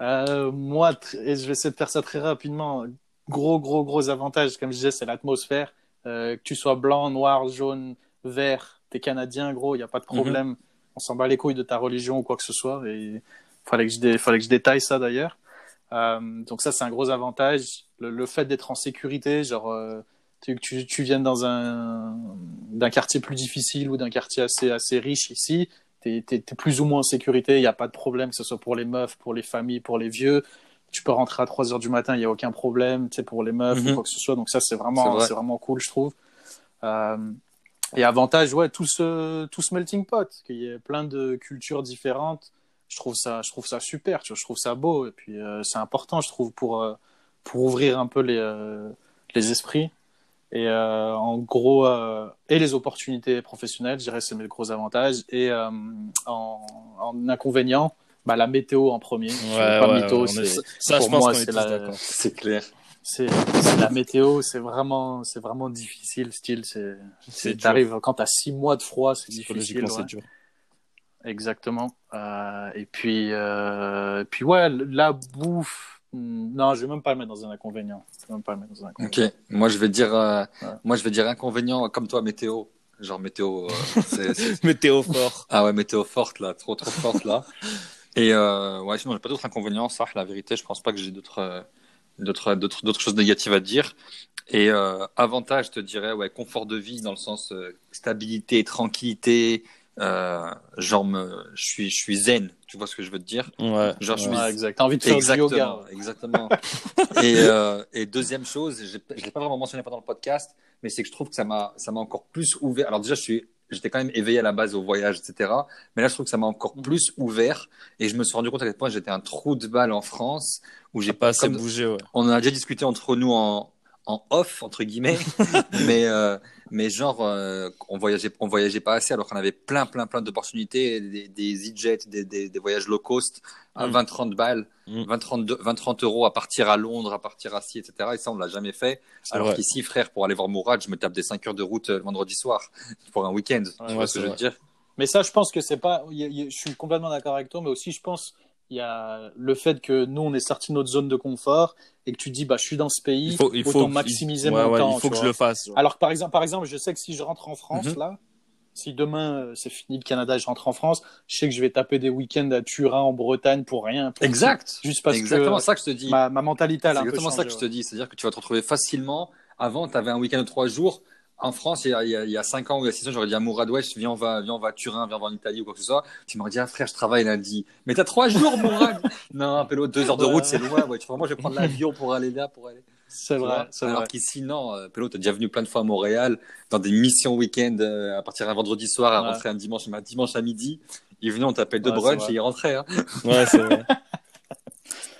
Euh, moi, tr- et je vais essayer de faire ça très rapidement. Gros, gros, gros avantage, comme je disais, c'est l'atmosphère. Euh, que tu sois blanc, noir, jaune, vert, t'es canadien, gros, il n'y a pas de problème. On s'en bat les couilles de ta religion ou quoi que ce soit. Et fallait que je, dé- fallait que je détaille ça d'ailleurs. Euh, donc ça, c'est un gros avantage. Le, le fait d'être en sécurité, genre, euh, tu, tu, tu viennes dans un d'un quartier plus difficile ou d'un quartier assez assez riche ici, t'es es, plus ou moins en sécurité, il n'y a pas de problème, que ce soit pour les meufs, pour les familles, pour les vieux. Tu peux rentrer à 3 heures du matin, il n'y a aucun problème, tu sais, pour les meufs Mhm. ou quoi que ce soit. Donc ça, c'est C'est vraiment, vrai. c'est vraiment cool, je trouve. Euh, et avantage, ouais, tout ce, tout ce melting pot, qu'il y ait plein de cultures différentes. Je trouve ça, je trouve ça super, tu vois, je trouve ça beau. Et puis, euh, c'est important, je trouve, pour, euh, pour ouvrir un peu les, euh, les esprits. Et euh, en gros, euh, et les opportunités professionnelles, je dirais, c'est mes gros avantages. Et euh, en, en inconvénient, bah, la météo en premier. Je suis pas mytho, c'est- est- ça, pour je pense moi, qu'on est tous la- d'accord. C'est clair. C'est la météo, c'est vraiment, c'est vraiment difficile, style. C'est, t'arrives quand t'as six mois de froid, c'est difficile. Ouais. dur. Exactement. Euh, et puis, euh, puis ouais, la bouffe. Non, je vais même pas le mettre dans un inconvénient. Je vais même pas le mettre dans un inconvénient. Ok, moi je vais dire, euh, Ouais. moi je vais dire inconvénient comme toi météo, genre météo, euh, Météo fort. ah ouais météo forte là, trop trop forte là. Et euh, ouais, sinon j'ai pas d'autres inconvénients, ça, la vérité, je pense pas que j'ai d'autres, euh, d'autres, d'autres, d'autres choses négatives à dire. Et euh, avantage, je te dirais, ouais, confort de vie dans le sens euh, stabilité, tranquillité, euh, genre me, je suis, je suis zen, tu vois ce que je veux te dire? Ouais. Genre, je ouais. suis- Ouais, exact. T'as envie de faire du Exactement, yoga. exactement. et, euh, et deuxième chose, je l'ai pas vraiment mentionné pendant le podcast, mais c'est que je trouve que ça m'a, ça m'a encore plus ouvert. Alors déjà, je suis, j'étais quand même éveillé à la base au voyage, etc. Mais là, je trouve que ça m'a encore plus ouvert, et je me suis rendu compte à quel point j'étais un trou de balle en France, où j'ai J'ai pas assez comme- bougé, ouais. on en a déjà discuté entre nous en, en off entre guillemets, mais euh, mais genre euh, on voyageait on voyageait pas assez alors qu'on avait plein plein plein d'opportunités, des, des e-jets, des, des, des voyages low cost à Mm. 20-30 balles, Mm. 20-30 20-30 euros à partir à Londres, à partir à ci, etc. Et ça on l'a jamais fait. Alors qu'ici frère pour aller voir Mourad, je me tape des 5 heures de route euh, le vendredi soir pour un week-end. tu Ouais, vois ce que je veux dire? Mais ça, je pense que c'est pas. Je suis complètement d'accord avec toi, mais aussi, je pense, il y a le fait que nous, on est sorti de notre zone de confort et que tu dis, bah, je suis dans ce pays, Il faut, il faut autant maximiser ouais, mon ouais, temps. Il faut que je le fasse. Alors que par exemple, par exemple, je sais que si je rentre en France, Mhm. là, si demain euh, c'est fini le Canada et je rentre en France, je sais que je vais taper des week-ends à Turin, en Bretagne pour rien. pour- Exact. Juste parce exactement que ça que je te dis. ma, ma mentalité, elle C'est a un peu exactement ça que je te dis. C'est-à-dire que tu vas te retrouver facilement. Avant, tu avais un week-end de trois jours. En France, il y a, il y a, il y a cinq ans ou il y a six ans, j'aurais dit à Mourad, ouais, viens, on va, viens, on va à Turin, viens, on va en Italie ou quoi que ce soit. Tu m'aurais dit, ah, frère, je travaille lundi. Mais t'as trois jours, Mourad. non, Pélo, deux heures de route, c'est loin. Ouais, tu vois, moi, je vais prendre l'avion pour aller là, pour aller. C'est vrai, c'est Alors vrai. qu'ici, non, euh, Pélo, t'es déjà venu plein de fois à Montréal, dans des missions week-end, euh, à partir d'un vendredi soir, à Ouais. rentrer un dimanche, un dimanche à midi. Il venait, on t'appelle deux Ouais, brunch vrai. et il rentrait, hein. Ouais, c'est vrai.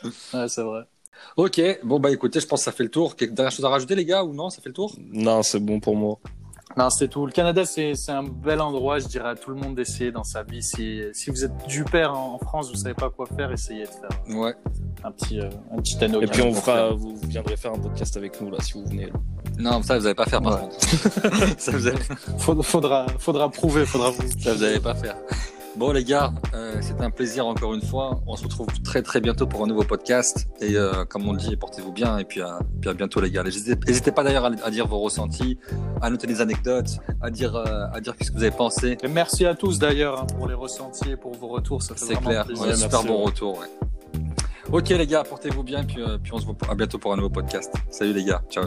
Ouais, c'est vrai. Ok, bon, bah, écoutez, je pense que ça fait le tour. Quelque dernière chose à rajouter, les gars, ou non? Ça fait le tour? Non, c'est bon pour moi. Non, c'est tout. Le Canada, c'est c'est un bel endroit, je dirais à tout le monde d'essayer dans sa vie. Si, si vous êtes du père en, France, vous savez pas quoi faire, essayez de faire Ouais. un petit, euh, un petit anneau. Et puis on fera, vous viendrez faire un podcast avec nous là si vous venez. là. Non, ça, vous n'allez pas faire, par Ouais. contre. ça, vous allez... Faudra, faudra, faudra prouver, faudra vous. ça, vous allez pas faire. Bon, les gars, euh, c'était un plaisir encore une fois. On se retrouve très, très bientôt pour un nouveau podcast. Et euh, comme on dit, portez-vous bien. Et puis à, puis à bientôt, les gars. N'hésitez pas d'ailleurs à, à dire vos ressentis, à noter des anecdotes, à dire, euh, à dire ce que vous avez pensé. Et merci à tous d'ailleurs hein, pour les ressentis et pour vos retours. C'est clair. plaisir. Ouais, super bon retour. Ouais. Ok, les gars, portez-vous bien. Puis, euh, puis on se voit à bientôt pour un nouveau podcast. Salut, les gars. Ciao.